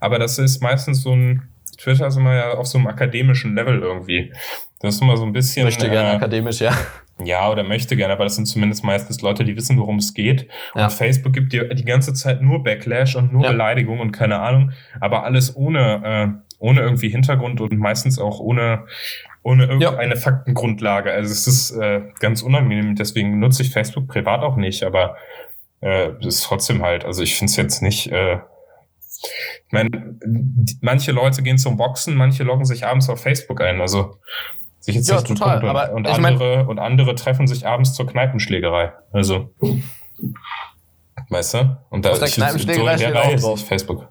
aber das ist meistens so ein, Twitter ist immer ja auf so einem akademischen Level irgendwie. Das ist immer so ein bisschen. Gerne äh, akademisch, ja. Ja, oder möchte gerne, aber das sind zumindest meistens Leute, die wissen, worum es geht. Ja. Und Facebook gibt dir die ganze Zeit nur Backlash und nur ja. Beleidigung und keine Ahnung, aber alles ohne, äh, ohne irgendwie Hintergrund und meistens auch ohne, ohne irgendeine ja. Faktengrundlage. Also es ist äh, ganz unangenehm, deswegen nutze ich Facebook privat auch nicht, aber äh, ist trotzdem halt, also ich finde es jetzt nicht, äh, ich meine, manche Leute gehen zum Boxen, manche loggen sich abends auf Facebook ein, also sich jetzt ja, total. Und, aber und, andere, mein, und andere treffen sich abends zur Kneipenschlägerei. Also, weißt du? Und da auf der Kneipenschlägerei so steht auch drauf. Facebook.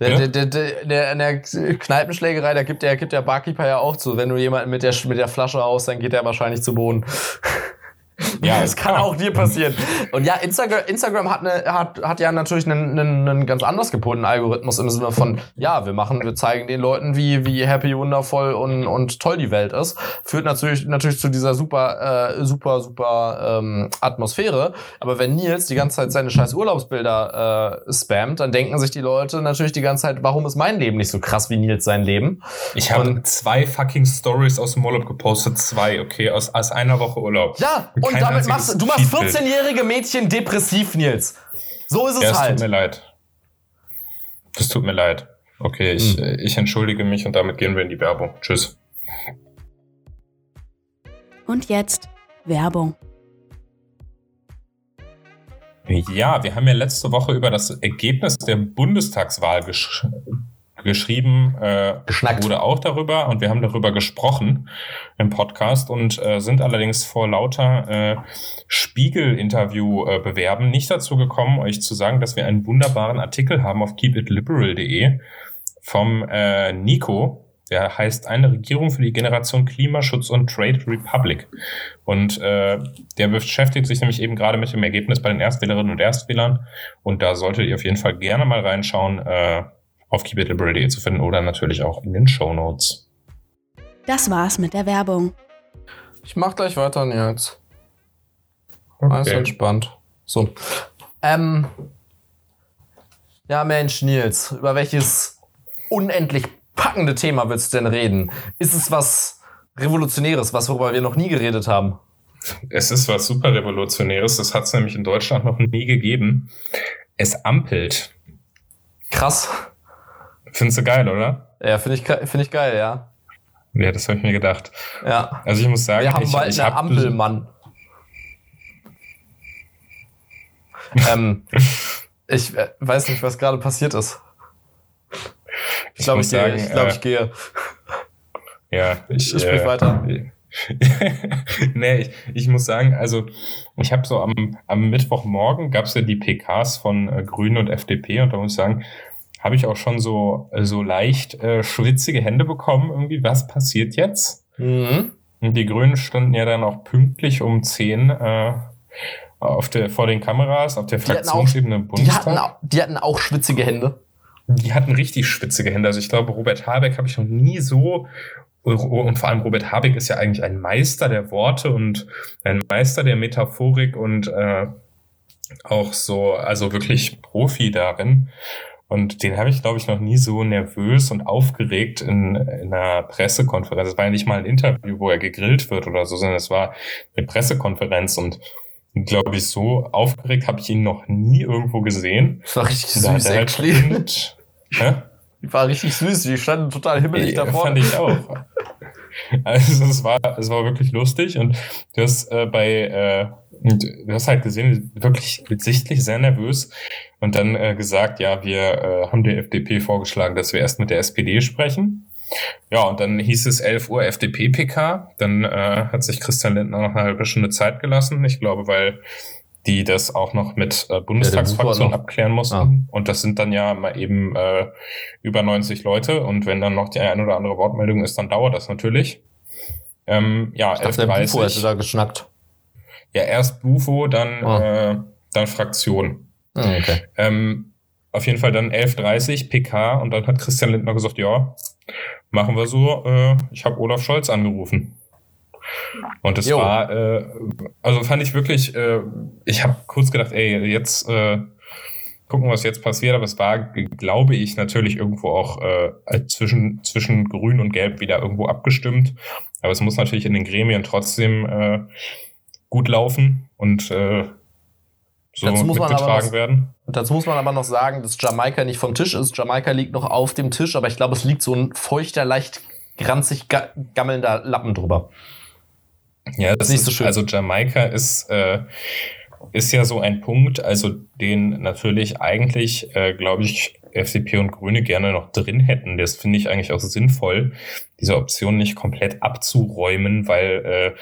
Der, der, der, der, in der Kneipenschlägerei, da gibt der, gibt der Barkeeper ja auch zu. Wenn du jemanden mit der, mit der Flasche aus, dann geht der wahrscheinlich zu Boden. *laughs* Ja, es kann auch dir passieren. Und ja, Instagram, Instagram hat, eine, hat, hat ja natürlich einen, einen, einen ganz anders gebundenen Algorithmus im Sinne von, ja, wir machen, wir zeigen den Leuten, wie, wie happy, wundervoll und, und toll die Welt ist. Führt natürlich, natürlich zu dieser super, äh, super, super ähm, Atmosphäre. Aber wenn Nils die ganze Zeit seine scheiß Urlaubsbilder äh, spammt, dann denken sich die Leute natürlich die ganze Zeit, warum ist mein Leben nicht so krass wie Nils sein Leben? Ich habe zwei fucking Stories aus dem Urlaub gepostet. Zwei, okay, aus, aus einer Woche Urlaub. Ja, und damit machst du machst 14-jährige Mädchen depressiv, Nils. So ist es ja, halt. Es tut mir leid. Das tut mir leid. Okay, ich, hm. ich entschuldige mich und damit gehen wir in die Werbung. Tschüss. Und jetzt Werbung. Ja, wir haben ja letzte Woche über das Ergebnis der Bundestagswahl gesch geschrieben, äh, Geschnackt. wurde auch darüber und wir haben darüber gesprochen im Podcast und äh, sind allerdings vor lauter äh, Spiegel-Interview-Bewerben nicht dazu gekommen, euch zu sagen, dass wir einen wunderbaren Artikel haben auf keepitliberal.de vom äh, Nico, der heißt eine Regierung für die Generation Klimaschutz und Trade Republic. Und äh, der beschäftigt sich nämlich eben gerade mit dem Ergebnis bei den Erstwählerinnen und Erstwählern. Und da solltet ihr auf jeden Fall gerne mal reinschauen. Äh, auf keepitliberal.de zu finden oder natürlich auch in den Show Notes. Das war's mit der Werbung. Ich mach gleich weiter, Nils. Okay. Alles entspannt. So. Ähm, ja, Mensch, Nils, über welches unendlich packende Thema willst du denn reden? Ist es was Revolutionäres, was worüber wir noch nie geredet haben? Es ist was super Revolutionäres. Das hat es nämlich in Deutschland noch nie gegeben. Es ampelt. Krass. Findest du geil, oder? Ja, finde ich, find ich geil, ja. Ja, das habe ich mir gedacht. Ja. Also ich muss sagen, wir haben ich, bald ich eine hab Ampelmann. *laughs* ähm, ich äh, weiß nicht, was gerade passiert ist. Ich glaube, ich, muss gehe. sagen, Ich, glaub, äh, ich gehe. Ja, *laughs* ich, Sprich äh, weiter. *laughs* nee, ich, ich muss sagen, also ich habe so am, am Mittwochmorgen gab es ja die PKs von äh, Grünen und FDP und da muss ich sagen, habe ich auch schon so, äh, so leicht äh, schwitzige Hände bekommen, irgendwie, was passiert jetzt? Mhm. Und die Grünen standen ja dann auch pünktlich um 10 äh, auf der, vor den Kameras, auf der Die auch- Fraktionsebene im Die, Bundestag. hatten, au- die hatten auch schwitzige Hände. Die hatten richtig schwitzige Hände. Also ich glaube, Robert Habeck habe ich noch nie so und vor allem Robert Habeck ist ja eigentlich ein Meister der Worte und ein Meister der Metaphorik und äh, auch so, also wirklich Profi darin. Und den habe ich, glaube ich, noch nie so nervös und aufgeregt in, in einer Pressekonferenz. Es war ja nicht mal ein Interview, wo er gegrillt wird oder so, sondern es war eine Pressekonferenz und glaube ich, so aufgeregt habe ich ihn noch nie irgendwo gesehen. Das war richtig Da süß, halt actually. hä? Die war richtig süß. Die standen total himmelig Ja, davor. Fand ich auch. *laughs* Also es war, es war wirklich lustig und du hast äh, bei, äh, und du hast halt gesehen, wirklich sichtlich sehr nervös und dann äh, gesagt, ja, wir äh, haben der FDP vorgeschlagen, dass wir erst mit der SPD sprechen. Ja, und dann hieß es 11 Uhr FDP-PK. Dann äh, hat sich Christian Lindner noch eine halbe Stunde Zeit gelassen. Ich glaube, weil die das auch noch mit äh, Bundestagsfraktion noch. abklären mussten. Ah. Und das sind dann ja mal eben äh, über 90 Leute. Und wenn dann noch die eine oder andere Wortmeldung ist, dann dauert das natürlich. Ähm, ja, Ich dachte, der Bufo hätte 11.30 da geschnackt. Ja, erst Bufo, dann, Ah. äh, dann Fraktion. Hm, okay. Ähm, auf jeden Fall dann 11.30 PK und dann hat Christian Lindner gesagt, ja, machen wir so. Äh, ich habe Olaf Scholz angerufen. Und das Jo. war, äh, also fand ich wirklich, äh, ich habe kurz gedacht, ey, jetzt äh, gucken, was jetzt passiert, aber es war, glaube ich, natürlich irgendwo auch äh, zwischen, zwischen Grün und Gelb wieder irgendwo abgestimmt. Aber es muss natürlich in den Gremien trotzdem äh, gut laufen und äh, so Dazu muss man aber mitgetragen noch- werden. Und dazu muss man aber noch sagen, dass Jamaika nicht vom Tisch ist. Jamaika liegt noch auf dem Tisch, aber ich glaube, es liegt so ein feuchter, leicht granzig ga gammelnder Lappen drüber. Ja, das nicht ist so schön. Also Jamaika ist, äh, ist ja so ein Punkt, also den natürlich eigentlich, äh, glaube ich, FDP und Grüne gerne noch drin hätten. Das finde ich eigentlich auch sinnvoll, diese Option nicht komplett abzuräumen, weil äh,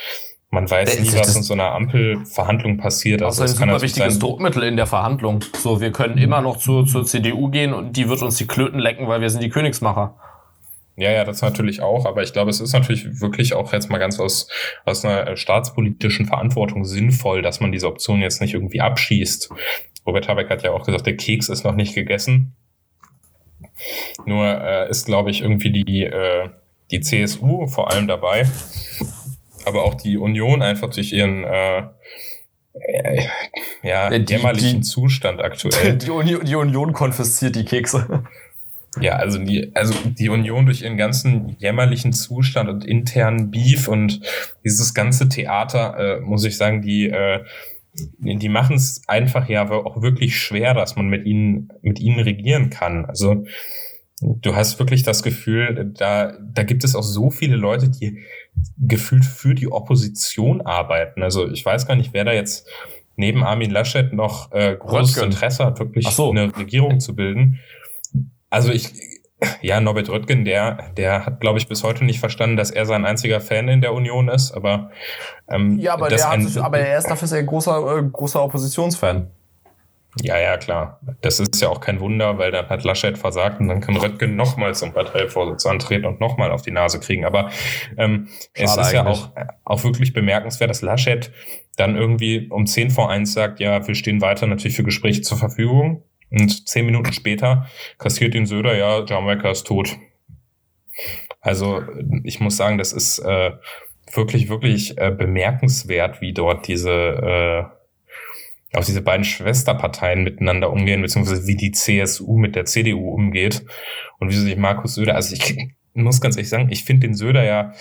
man weiß Das nie, was das- in so einer Ampelverhandlung passiert. Das ist ein super wichtiges sein- Druckmittel in der Verhandlung. So, wir können immer noch zur, zur CDU gehen und die wird uns die Klöten lecken, weil wir sind die Königsmacher. Ja, ja, das natürlich auch, aber ich glaube, es ist natürlich wirklich auch jetzt mal ganz aus, aus einer äh, staatspolitischen Verantwortung sinnvoll, dass man diese Option jetzt nicht irgendwie abschießt. Robert Habeck hat ja auch gesagt, der Keks ist noch nicht gegessen. Nur äh, ist, glaube ich, irgendwie die, äh, die CSU vor allem dabei, aber auch die Union einfach durch ihren äh, äh, ja, die- jämmerlichen die- Zustand aktuell. *laughs* Die, Uni die Union konfisziert die Kekse. Ja, also die, also die Union durch ihren ganzen jämmerlichen Zustand und internen Beef und dieses ganze Theater, äh, muss ich sagen, die, äh, die machen es einfach ja auch wirklich schwer, dass man mit ihnen, mit ihnen regieren kann. Also du hast wirklich das Gefühl, da, da gibt es auch so viele Leute, die gefühlt für die Opposition arbeiten. Also ich weiß gar nicht, wer da jetzt neben Armin Laschet noch äh, großes Röttgen. Interesse hat, wirklich so. eine Regierung zu bilden. Also ich, ja, Norbert Röttgen, der, der hat, glaube ich, bis heute nicht verstanden, dass er sein einziger Fan in der Union ist, aber ähm, Ja, aber, der hat sich, aber er ist dafür sehr großer, äh, großer Oppositionsfan. Ja, ja, klar. Das ist ja auch kein Wunder, weil dann hat Laschet versagt und dann kann Röttgen nochmal zum Parteivorsitz antreten und nochmal auf die Nase kriegen. Aber ähm, es ist ja eigentlich. auch, auch wirklich bemerkenswert, dass Laschet dann irgendwie um 10 vor 1 sagt, ja, wir stehen weiter natürlich für Gespräche zur Verfügung. Und zehn Minuten später kassiert ihn Söder, ja, Jamaika ist tot. Also ich muss sagen, das ist äh, wirklich, wirklich äh, bemerkenswert, wie dort diese äh, auch diese beiden Schwesterparteien miteinander umgehen, beziehungsweise wie die CSU mit der CDU umgeht und wie sich Markus Söder, also ich *laughs* muss ganz ehrlich sagen, ich finde den Söder ja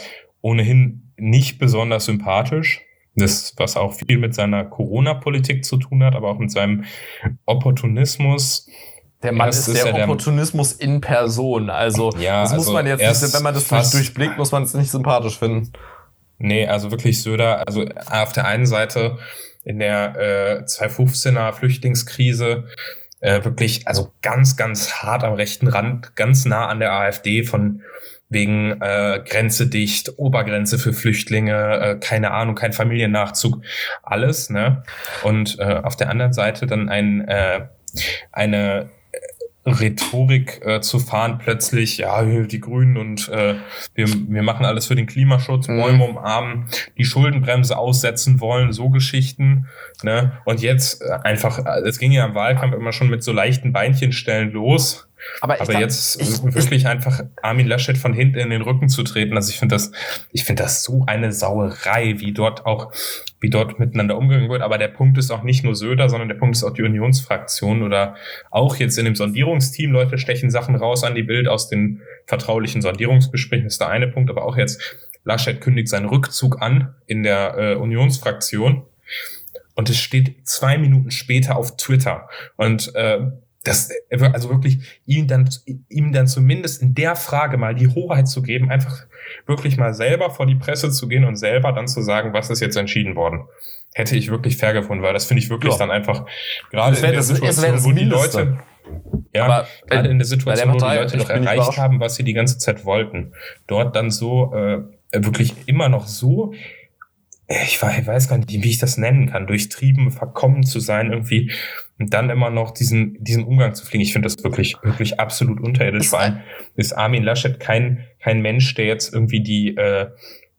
ohnehin nicht besonders sympathisch. Das, was auch viel mit seiner Corona-Politik zu tun hat, aber auch mit seinem Opportunismus. Der Mann ist, ist der ja Opportunismus der, in Person. Also, ja, das muss also man jetzt nicht, wenn man das nicht durchblickt, muss man es nicht sympathisch finden. Nee, also wirklich Söder, also auf der einen Seite in der äh, 2015er Flüchtlingskrise äh, wirklich, also ganz, ganz hart am rechten Rand, ganz nah an der AfD von wegen äh, Grenze dicht, Obergrenze für Flüchtlinge, äh, keine Ahnung, kein Familiennachzug, alles. Ne? Und äh, auf der anderen Seite dann ein, äh, eine Rhetorik äh, zu fahren, plötzlich, ja, die Grünen und äh, wir, wir machen alles für den Klimaschutz, mhm. Bäume umarmen, die Schuldenbremse aussetzen wollen, so Geschichten. Ne? Und jetzt äh, einfach, äh, es ging ja im Wahlkampf immer schon mit so leichten Beinchenstellen los. Aber, Aber jetzt ich, wirklich ich, einfach Armin Laschet von hinten in den Rücken zu treten, also ich finde das, ich finde das so eine Sauerei, wie dort auch, wie dort miteinander umgegangen wird. Aber der Punkt ist auch nicht nur Söder, sondern der Punkt ist auch die Unionsfraktion oder auch jetzt in dem Sondierungsteam. Leute stechen Sachen raus an die Bild aus den vertraulichen Sondierungsgesprächen, ist der eine Punkt. Aber auch jetzt Laschet kündigt seinen Rückzug an in der äh, Unionsfraktion. Und es steht zwei Minuten später auf Twitter. Und äh, das, also wirklich ihm dann, ihm dann zumindest in der Frage mal die Hoheit zu geben, einfach wirklich mal selber vor die Presse zu gehen und selber dann zu sagen, was ist jetzt entschieden worden. Hätte ich wirklich fair gefunden, weil das finde ich wirklich ja. dann einfach gerade in der das, Situation, das wo die Leute, ja, aber gerade in der Situation, wo die Leute doch erreicht haben, was sie die ganze Zeit wollten, dort dann so äh, wirklich immer noch so ich weiß gar nicht, wie ich das nennen kann, durchtrieben, verkommen zu sein, irgendwie und dann immer noch diesen, diesen Umgang zu fliegen. Ich finde das wirklich, wirklich absolut unterirdisch. Vor allem ist Armin Laschet kein, kein Mensch, der jetzt irgendwie die, äh,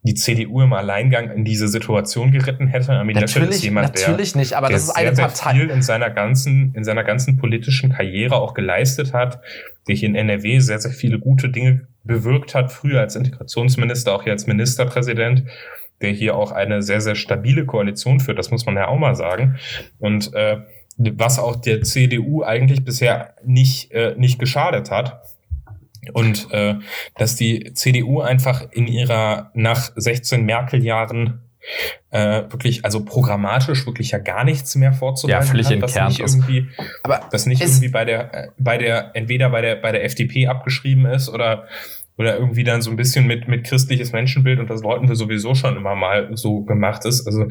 die CDU im Alleingang in diese Situation geritten hätte. Armin natürlich, Laschet ist jemand, natürlich der, nicht, aber das ist eine sehr, Partei. Sehr viel in seiner ganzen, in seiner ganzen politischen Karriere auch geleistet hat, der hier in NRW sehr, sehr viele gute Dinge bewirkt hat, früher als Integrationsminister, auch hier als Ministerpräsident der hier auch eine sehr, sehr stabile Koalition führt, das muss man ja auch mal sagen. Und äh, was auch der CDU eigentlich bisher nicht, äh, nicht geschadet hat. Und äh, dass die CDU einfach in ihrer nach 16 Merkel-Jahren äh, wirklich, also programmatisch wirklich ja gar nichts mehr vorzuweisen ja, völlig hat, dass nicht irgendwie, aber das nicht irgendwie bei der, äh, bei der, entweder bei der, bei der FDP abgeschrieben ist oder oder irgendwie dann so ein bisschen mit, mit christliches Menschenbild und das wollten wir sowieso schon immer mal so gemacht ist. Also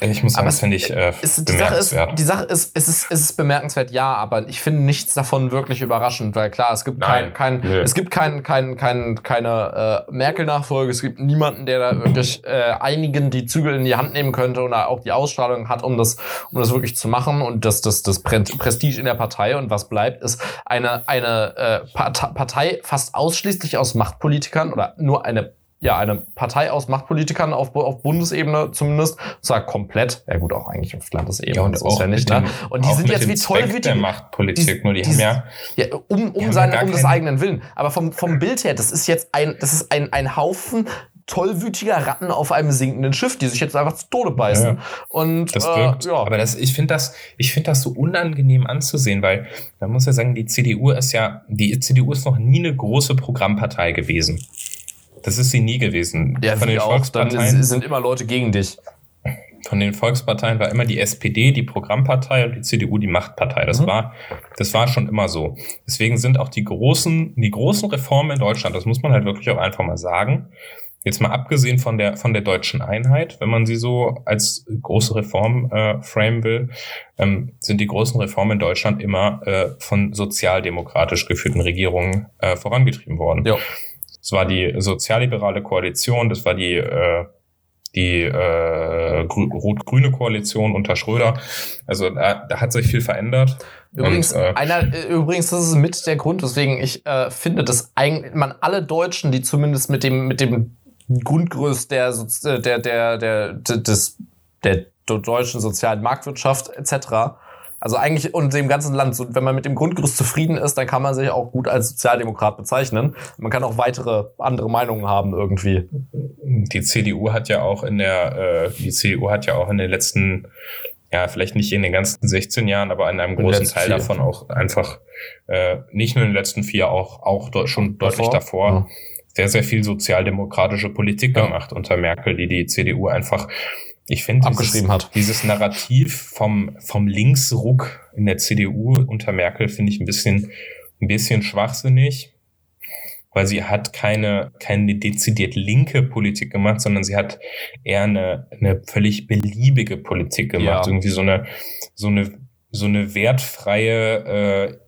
ich muss sagen, das finde ich äh, ist, die Sache ist, die Sache ist, es ist, es ist bemerkenswert, ja, aber ich finde nichts davon wirklich überraschend, weil klar, es gibt Nein, kein, kein es gibt kein, kein, kein, keine äh, Merkel-Nachfolge, es gibt niemanden, der da wirklich äh, einigen die Zügel in die Hand nehmen könnte oder auch die Ausstrahlung hat, um das, um das wirklich zu machen und das, das, das Prestige in der Partei und was bleibt, ist eine, eine äh, Partei fast ausschließlich aus Machtpolitikern oder nur eine ja, eine Partei aus Machtpolitikern auf, auf Bundesebene zumindest, zwar komplett, ja gut, auch eigentlich auf Landesebene, ja, und das ist ja nicht, ne? Und die sind jetzt wie toll wie die Machtpolitik, die, nur die, die haben ja, ja um, um seinen, um des eigenen Willen. Aber vom, vom Bild her, das ist jetzt ein, das ist ein, ein Haufen tollwütiger Ratten auf einem sinkenden Schiff, die sich jetzt einfach zu Tode beißen. Ja, und das wirkt. Äh, ja. Aber das, ich finde das, ich finde das so unangenehm anzusehen, weil man muss ja sagen, die CDU ist ja, die CDU ist noch nie eine große Programmpartei gewesen. Das ist sie nie gewesen. Ja, von den auch, Volksparteien sind immer Leute gegen dich. Von den Volksparteien war immer die SPD die Programmpartei und die CDU die Machtpartei. Das mhm. war, das war schon immer so. Deswegen sind auch die großen, die großen Reformen in Deutschland, das muss man halt wirklich auch einfach mal sagen, Jetzt mal abgesehen von der von der deutschen Einheit, wenn man sie so als große Reform äh, frame will, ähm, sind die großen Reformen in Deutschland immer äh, von sozialdemokratisch geführten Regierungen äh, vorangetrieben worden. Ja. Das war die sozialliberale Koalition, das war die äh, die äh, rot-grüne Koalition unter Schröder. Also da, da hat sich viel verändert. Übrigens, und, äh, einer, äh, übrigens, das ist mit der Grund, weswegen ich äh, finde, dass eigentlich man alle Deutschen, die zumindest mit dem mit dem Grundgerüst der, der, der, der, des, der deutschen sozialen Marktwirtschaft etc. Also eigentlich und dem ganzen Land, so, wenn man mit dem Grundgerüst zufrieden ist, dann kann man sich auch gut als Sozialdemokrat bezeichnen. Man kann auch weitere andere Meinungen haben irgendwie. Die CDU hat ja auch in der, äh, die CDU hat ja auch in den letzten ja, vielleicht nicht in den ganzen 16 Jahren, aber in einem großen Teil vier. davon auch einfach, äh, nicht nur in den letzten vier, auch, auch de schon davor? deutlich davor, ja. sehr, sehr viel sozialdemokratische Politik ja. gemacht unter Merkel, die die CDU einfach ich finde dieses, hat. dieses Narrativ vom, vom Linksruck in der CDU unter Merkel finde ich ein bisschen, ein bisschen schwachsinnig weil sie hat keine, keine dezidiert linke Politik gemacht, sondern sie hat eher eine, eine völlig beliebige Politik gemacht. Ja. Irgendwie so eine, so eine, so eine wertfreie, äh,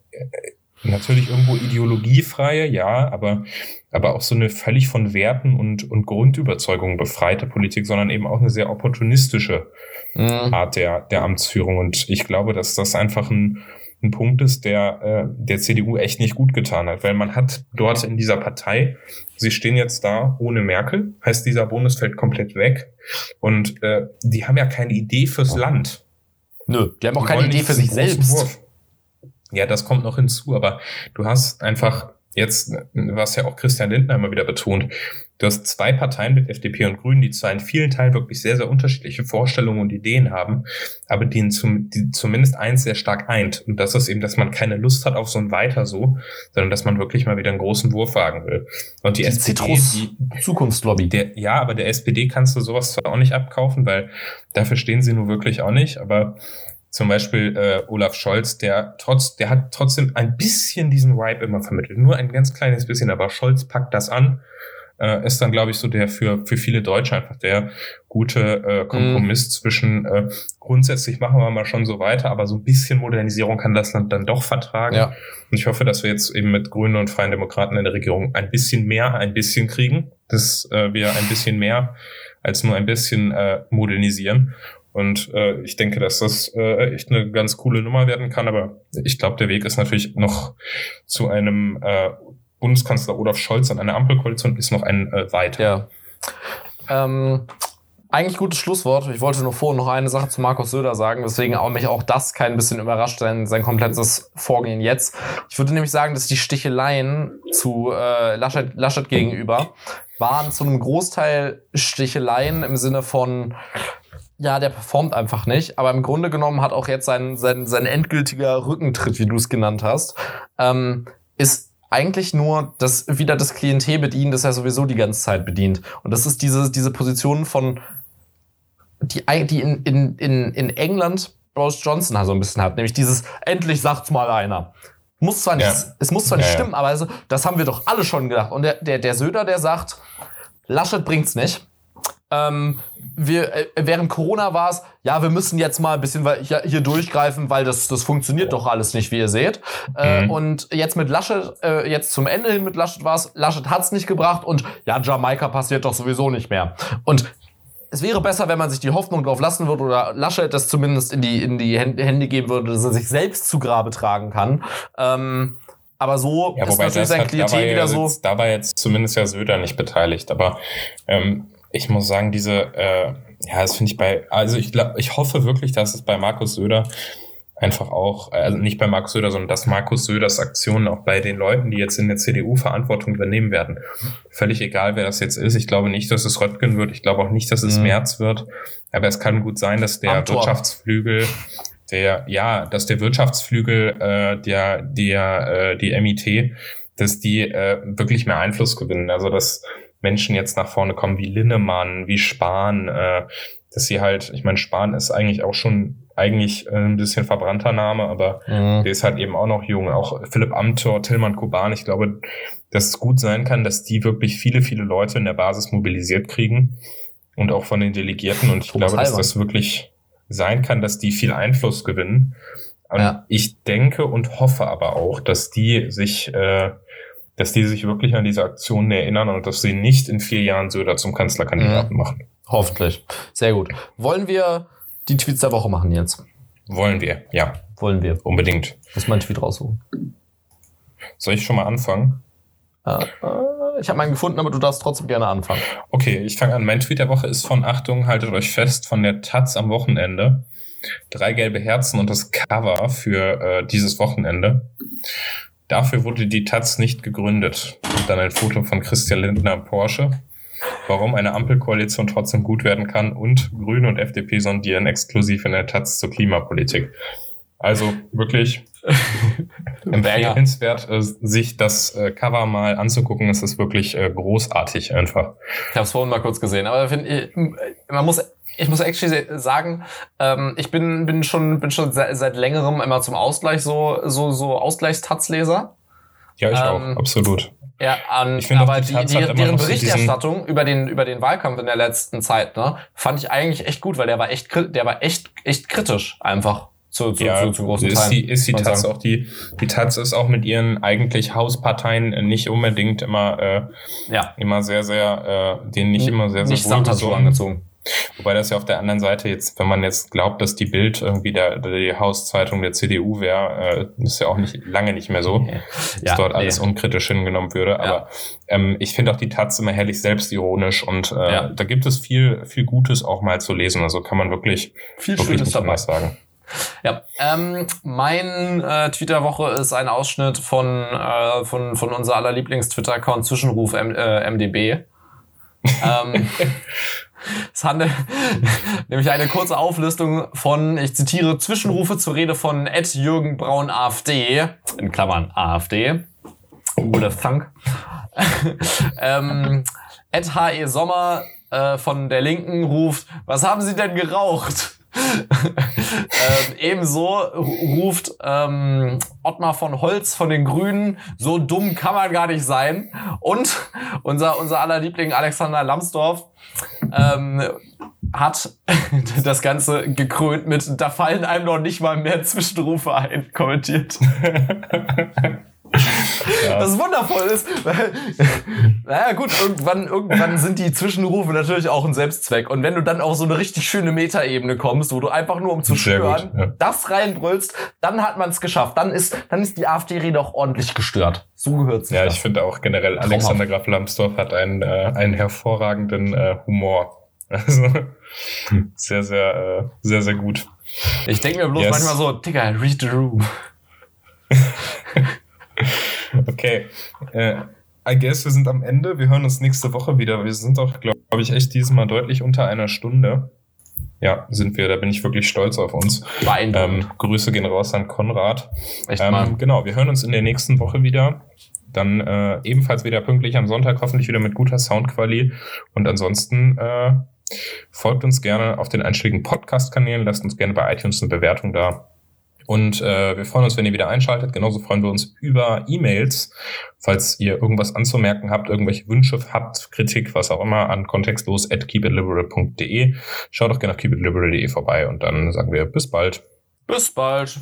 natürlich irgendwo ideologiefreie, ja, aber, aber auch so eine völlig von Werten und, und Grundüberzeugungen befreite Politik, sondern eben auch eine sehr opportunistische mhm. Art der, der Amtsführung. Und ich glaube, dass das einfach ein, ein Punkt ist, der äh, der CDU echt nicht gut getan hat, weil man hat dort in dieser Partei, sie stehen jetzt da ohne Merkel, heißt dieser Bonus fällt komplett weg und äh, die haben ja keine Idee fürs Land. Nö, die haben auch die keine Idee für sich selbst. Wurf. Ja, das kommt noch hinzu, aber du hast einfach jetzt, was ja auch Christian Lindner immer wieder betont, Du hast zwei Parteien mit FDP und Grünen, die zwar in vielen Teilen wirklich sehr, sehr unterschiedliche Vorstellungen und Ideen haben, aber die, zum, die zumindest eins sehr stark eint. Und das ist eben, dass man keine Lust hat auf so ein Weiter so, sondern dass man wirklich mal wieder einen großen Wurf wagen will. Und die, die SPD, Citrus die Zukunftslobby. Der, ja, aber der SPD kannst du sowas zwar auch nicht abkaufen, weil dafür stehen sie nur wirklich auch nicht, aber zum Beispiel äh, Olaf Scholz, der trotz, der hat trotzdem ein bisschen diesen Vibe immer vermittelt. Nur ein ganz kleines bisschen, aber Scholz packt das an äh, ist dann, glaube ich, so der für, für viele Deutsche einfach der gute äh, Kompromiss mm. zwischen äh, grundsätzlich machen wir mal schon so weiter, aber so ein bisschen Modernisierung kann das Land dann doch vertragen. Ja. Und ich hoffe, dass wir jetzt eben mit Grünen und Freien Demokraten in der Regierung ein bisschen mehr, ein bisschen kriegen, dass äh, wir ein bisschen mehr als nur ein bisschen äh, modernisieren. Und äh, ich denke, dass das äh, echt eine ganz coole Nummer werden kann. Aber ich glaube, der Weg ist natürlich noch zu einem äh, Bundeskanzler Olaf Scholz an einer Ampelkoalition ist noch ein äh, weiter. Ja. Ähm, eigentlich gutes Schlusswort. Ich wollte nur vorher noch eine Sache zu Markus Söder sagen, weswegen auch mich auch das kein bisschen überrascht, sein, sein komplettes Vorgehen jetzt. Ich würde nämlich sagen, dass die Sticheleien zu äh, Laschet, Laschet gegenüber waren zu einem Großteil Sticheleien im Sinne von ja, der performt einfach nicht, aber im Grunde genommen hat auch jetzt sein, sein, sein endgültiger Rückentritt, wie du es genannt hast, ähm, ist eigentlich nur das wieder das Klientel bedienen, das er sowieso die ganze Zeit bedient. Und das ist diese, diese Position von, die, die in, in, in, in England Boris Johnson so ein bisschen hat, nämlich dieses, endlich sagt's mal einer. Muss zwar nicht, ja. es muss zwar nicht ja, stimmen, aber also, das haben wir doch alle schon gedacht. Und der, der, der Söder, der sagt, Laschet bringt's nicht. Ähm, wir, äh, während Corona war es, ja, wir müssen jetzt mal ein bisschen hier, durchgreifen, weil das, das funktioniert doch alles nicht, wie ihr seht. Äh, mhm. und jetzt mit Laschet, äh, jetzt zum Ende hin mit Laschet war es, Laschet hat's nicht gebracht und ja, Jamaika passiert doch sowieso nicht mehr. Und es wäre besser, wenn man sich die Hoffnung drauf lassen würde oder Laschet das zumindest in die, in die Hände geben würde, dass er sich selbst zu Grabe tragen kann. Ähm, aber so ja, ist natürlich sein Klientel wieder so. da war jetzt zumindest ja Söder nicht beteiligt. Aber ähm, ich muss sagen, diese, äh, ja, das finde ich bei, also ich glaube, ich hoffe wirklich, dass es bei Markus Söder einfach auch, also nicht bei Markus Söder, sondern dass Markus Söders Aktionen auch bei den Leuten, die jetzt in der CDU Verantwortung übernehmen werden, völlig egal, wer das jetzt ist. Ich glaube nicht, dass es Röttgen wird. Ich glaube auch nicht, dass es mhm. Merz wird. Aber es kann gut sein, dass der. Wirtschaftsflügel, der, ja, dass der Wirtschaftsflügel, äh, der, der, äh, die MIT, dass die äh, wirklich mehr Einfluss gewinnen. Also dass Menschen jetzt nach vorne kommen wie Linnemann, wie Spahn, äh, dass sie halt, ich meine, Spahn ist eigentlich auch schon eigentlich äh, ein bisschen verbrannter Name, aber mhm. der ist halt eben auch noch jung. Auch Philipp Amthor, Tillmann Kuban, ich glaube, dass es gut sein kann, dass die wirklich viele, viele Leute in der Basis mobilisiert kriegen und auch von den Delegierten. Und ich Thomas glaube, dass das wirklich sein kann, dass die viel Einfluss gewinnen. Und ja. ich denke und hoffe aber auch, dass die sich äh, dass die sich wirklich an diese Aktionen erinnern und dass sie nicht in vier Jahren Söder zum Kanzlerkandidaten mhm. machen. Hoffentlich. Sehr gut. Wollen wir die Tweets der Woche machen jetzt? Wollen wir, ja. Wollen wir. Unbedingt. Muss mein Tweet raussuchen. Soll ich schon mal anfangen? Äh, äh, ich habe meinen gefunden, aber du darfst trotzdem gerne anfangen. Okay, ich fange an. Mein Tweet der Woche ist von Achtung, haltet euch fest, von der Taz am Wochenende. Drei gelbe Herzen und das Cover für äh, dieses Wochenende. Dafür wurde die Taz nicht gegründet. Und dann ein Foto von Christian Lindner Porsche. warum eine Ampelkoalition trotzdem gut werden kann und Grüne und FDP sondieren exklusiv in der Taz zur Klimapolitik. Also wirklich *laughs* empfehlenswert, äh, sich das äh, Cover mal anzugucken. Es ist wirklich äh, großartig einfach. Ich habe es vorhin mal kurz gesehen, aber ich, man muss ich muss actually sagen, ähm, ich bin, bin schon, bin schon seit, seit längerem immer zum Ausgleich so, so, so Ausgleichstatzleser. Ja, ich ähm, auch, absolut. Ja, an, ich aber die, die, die deren Berichterstattung über den, über den Wahlkampf in der letzten Zeit, ne, fand ich eigentlich echt gut, weil der war echt, der war echt, echt kritisch einfach zu, zu, ja, zu, zu großen ist Teilen. Die, ist die Taz auch die, die Taz ist auch mit ihren eigentlich Hausparteien nicht unbedingt immer, äh, ja. immer sehr, sehr, äh, denen nicht immer sehr, sehr nicht wohl angezogen. Wobei das ja auf der anderen Seite jetzt, wenn man jetzt glaubt, dass die Bild irgendwie der, die Hauszeitung der CDU wäre, äh, ist ja auch nicht lange nicht mehr so, dass ja, dort nee. alles unkritisch hingenommen würde. Ja. Aber ähm, ich finde auch die Taz immer herrlich selbstironisch und äh, ja. da gibt es viel, viel Gutes auch mal zu lesen. Also kann man wirklich, viel wirklich nicht dabei sagen. Ja, ähm, mein äh, Twitter-Woche ist ein Ausschnitt von, äh, von, von unser aller Lieblings-Twitter-Account Zwischenruf M äh, MDB. *laughs* ähm, es handelt *laughs* nämlich eine kurze Auflistung von, ich zitiere, Zwischenrufe zur Rede von Ed Jürgen Braun AfD, in Klammern AfD. A thunk. *laughs* ähm, Ed H.E. Sommer äh, von der Linken ruft, was haben Sie denn geraucht? *laughs* ähm, ebenso ruft ähm, Ottmar von Holz von den Grünen, so dumm kann man gar nicht sein. Und unser, unser aller Liebling Alexander Lambsdorff ähm, hat *laughs* das Ganze gekrönt mit, da fallen einem noch nicht mal mehr Zwischenrufe ein, kommentiert. *laughs* Ja. Das wundervoll ist. Weil, *laughs* naja, gut, irgendwann, irgendwann sind die Zwischenrufe natürlich auch ein Selbstzweck. Und wenn du dann auf so eine richtig schöne Metaebene kommst, wo du einfach nur um zu stören, ja. das reinbrüllst, dann hat man es geschafft. Dann ist, dann ist die AfD-Rede auch ordentlich gestört. So gehört Ja, das. ich finde auch generell, Alexander Graf Lambsdorff hat einen, äh, einen hervorragenden äh, Humor. *laughs* Also, sehr, sehr, äh, sehr, sehr gut. Ich denke mir bloß yes. manchmal so, Digga, read the room. *laughs* okay. Äh, I guess wir sind am Ende. Wir hören uns nächste Woche wieder. Wir sind auch, glaube ich, echt diesmal deutlich unter einer Stunde. Ja, sind wir. Da bin ich wirklich stolz auf uns. Ähm, Grüße gehen raus an Konrad. Echt ähm, genau, wir hören uns in der nächsten Woche wieder. Dann äh, ebenfalls wieder pünktlich am Sonntag, hoffentlich wieder mit guter Soundqualität. Und ansonsten äh, folgt uns gerne auf den einschlägigen Podcast-Kanälen, lasst uns gerne bei iTunes eine Bewertung da. Und äh, wir freuen uns, wenn ihr wieder einschaltet. Genauso freuen wir uns über E-Mails, falls ihr irgendwas anzumerken habt, irgendwelche Wünsche habt, Kritik, was auch immer, an kontextlos at keepitliberal.de. Schaut doch gerne auf keepitliberal.de vorbei und dann sagen wir bis bald. Bis bald.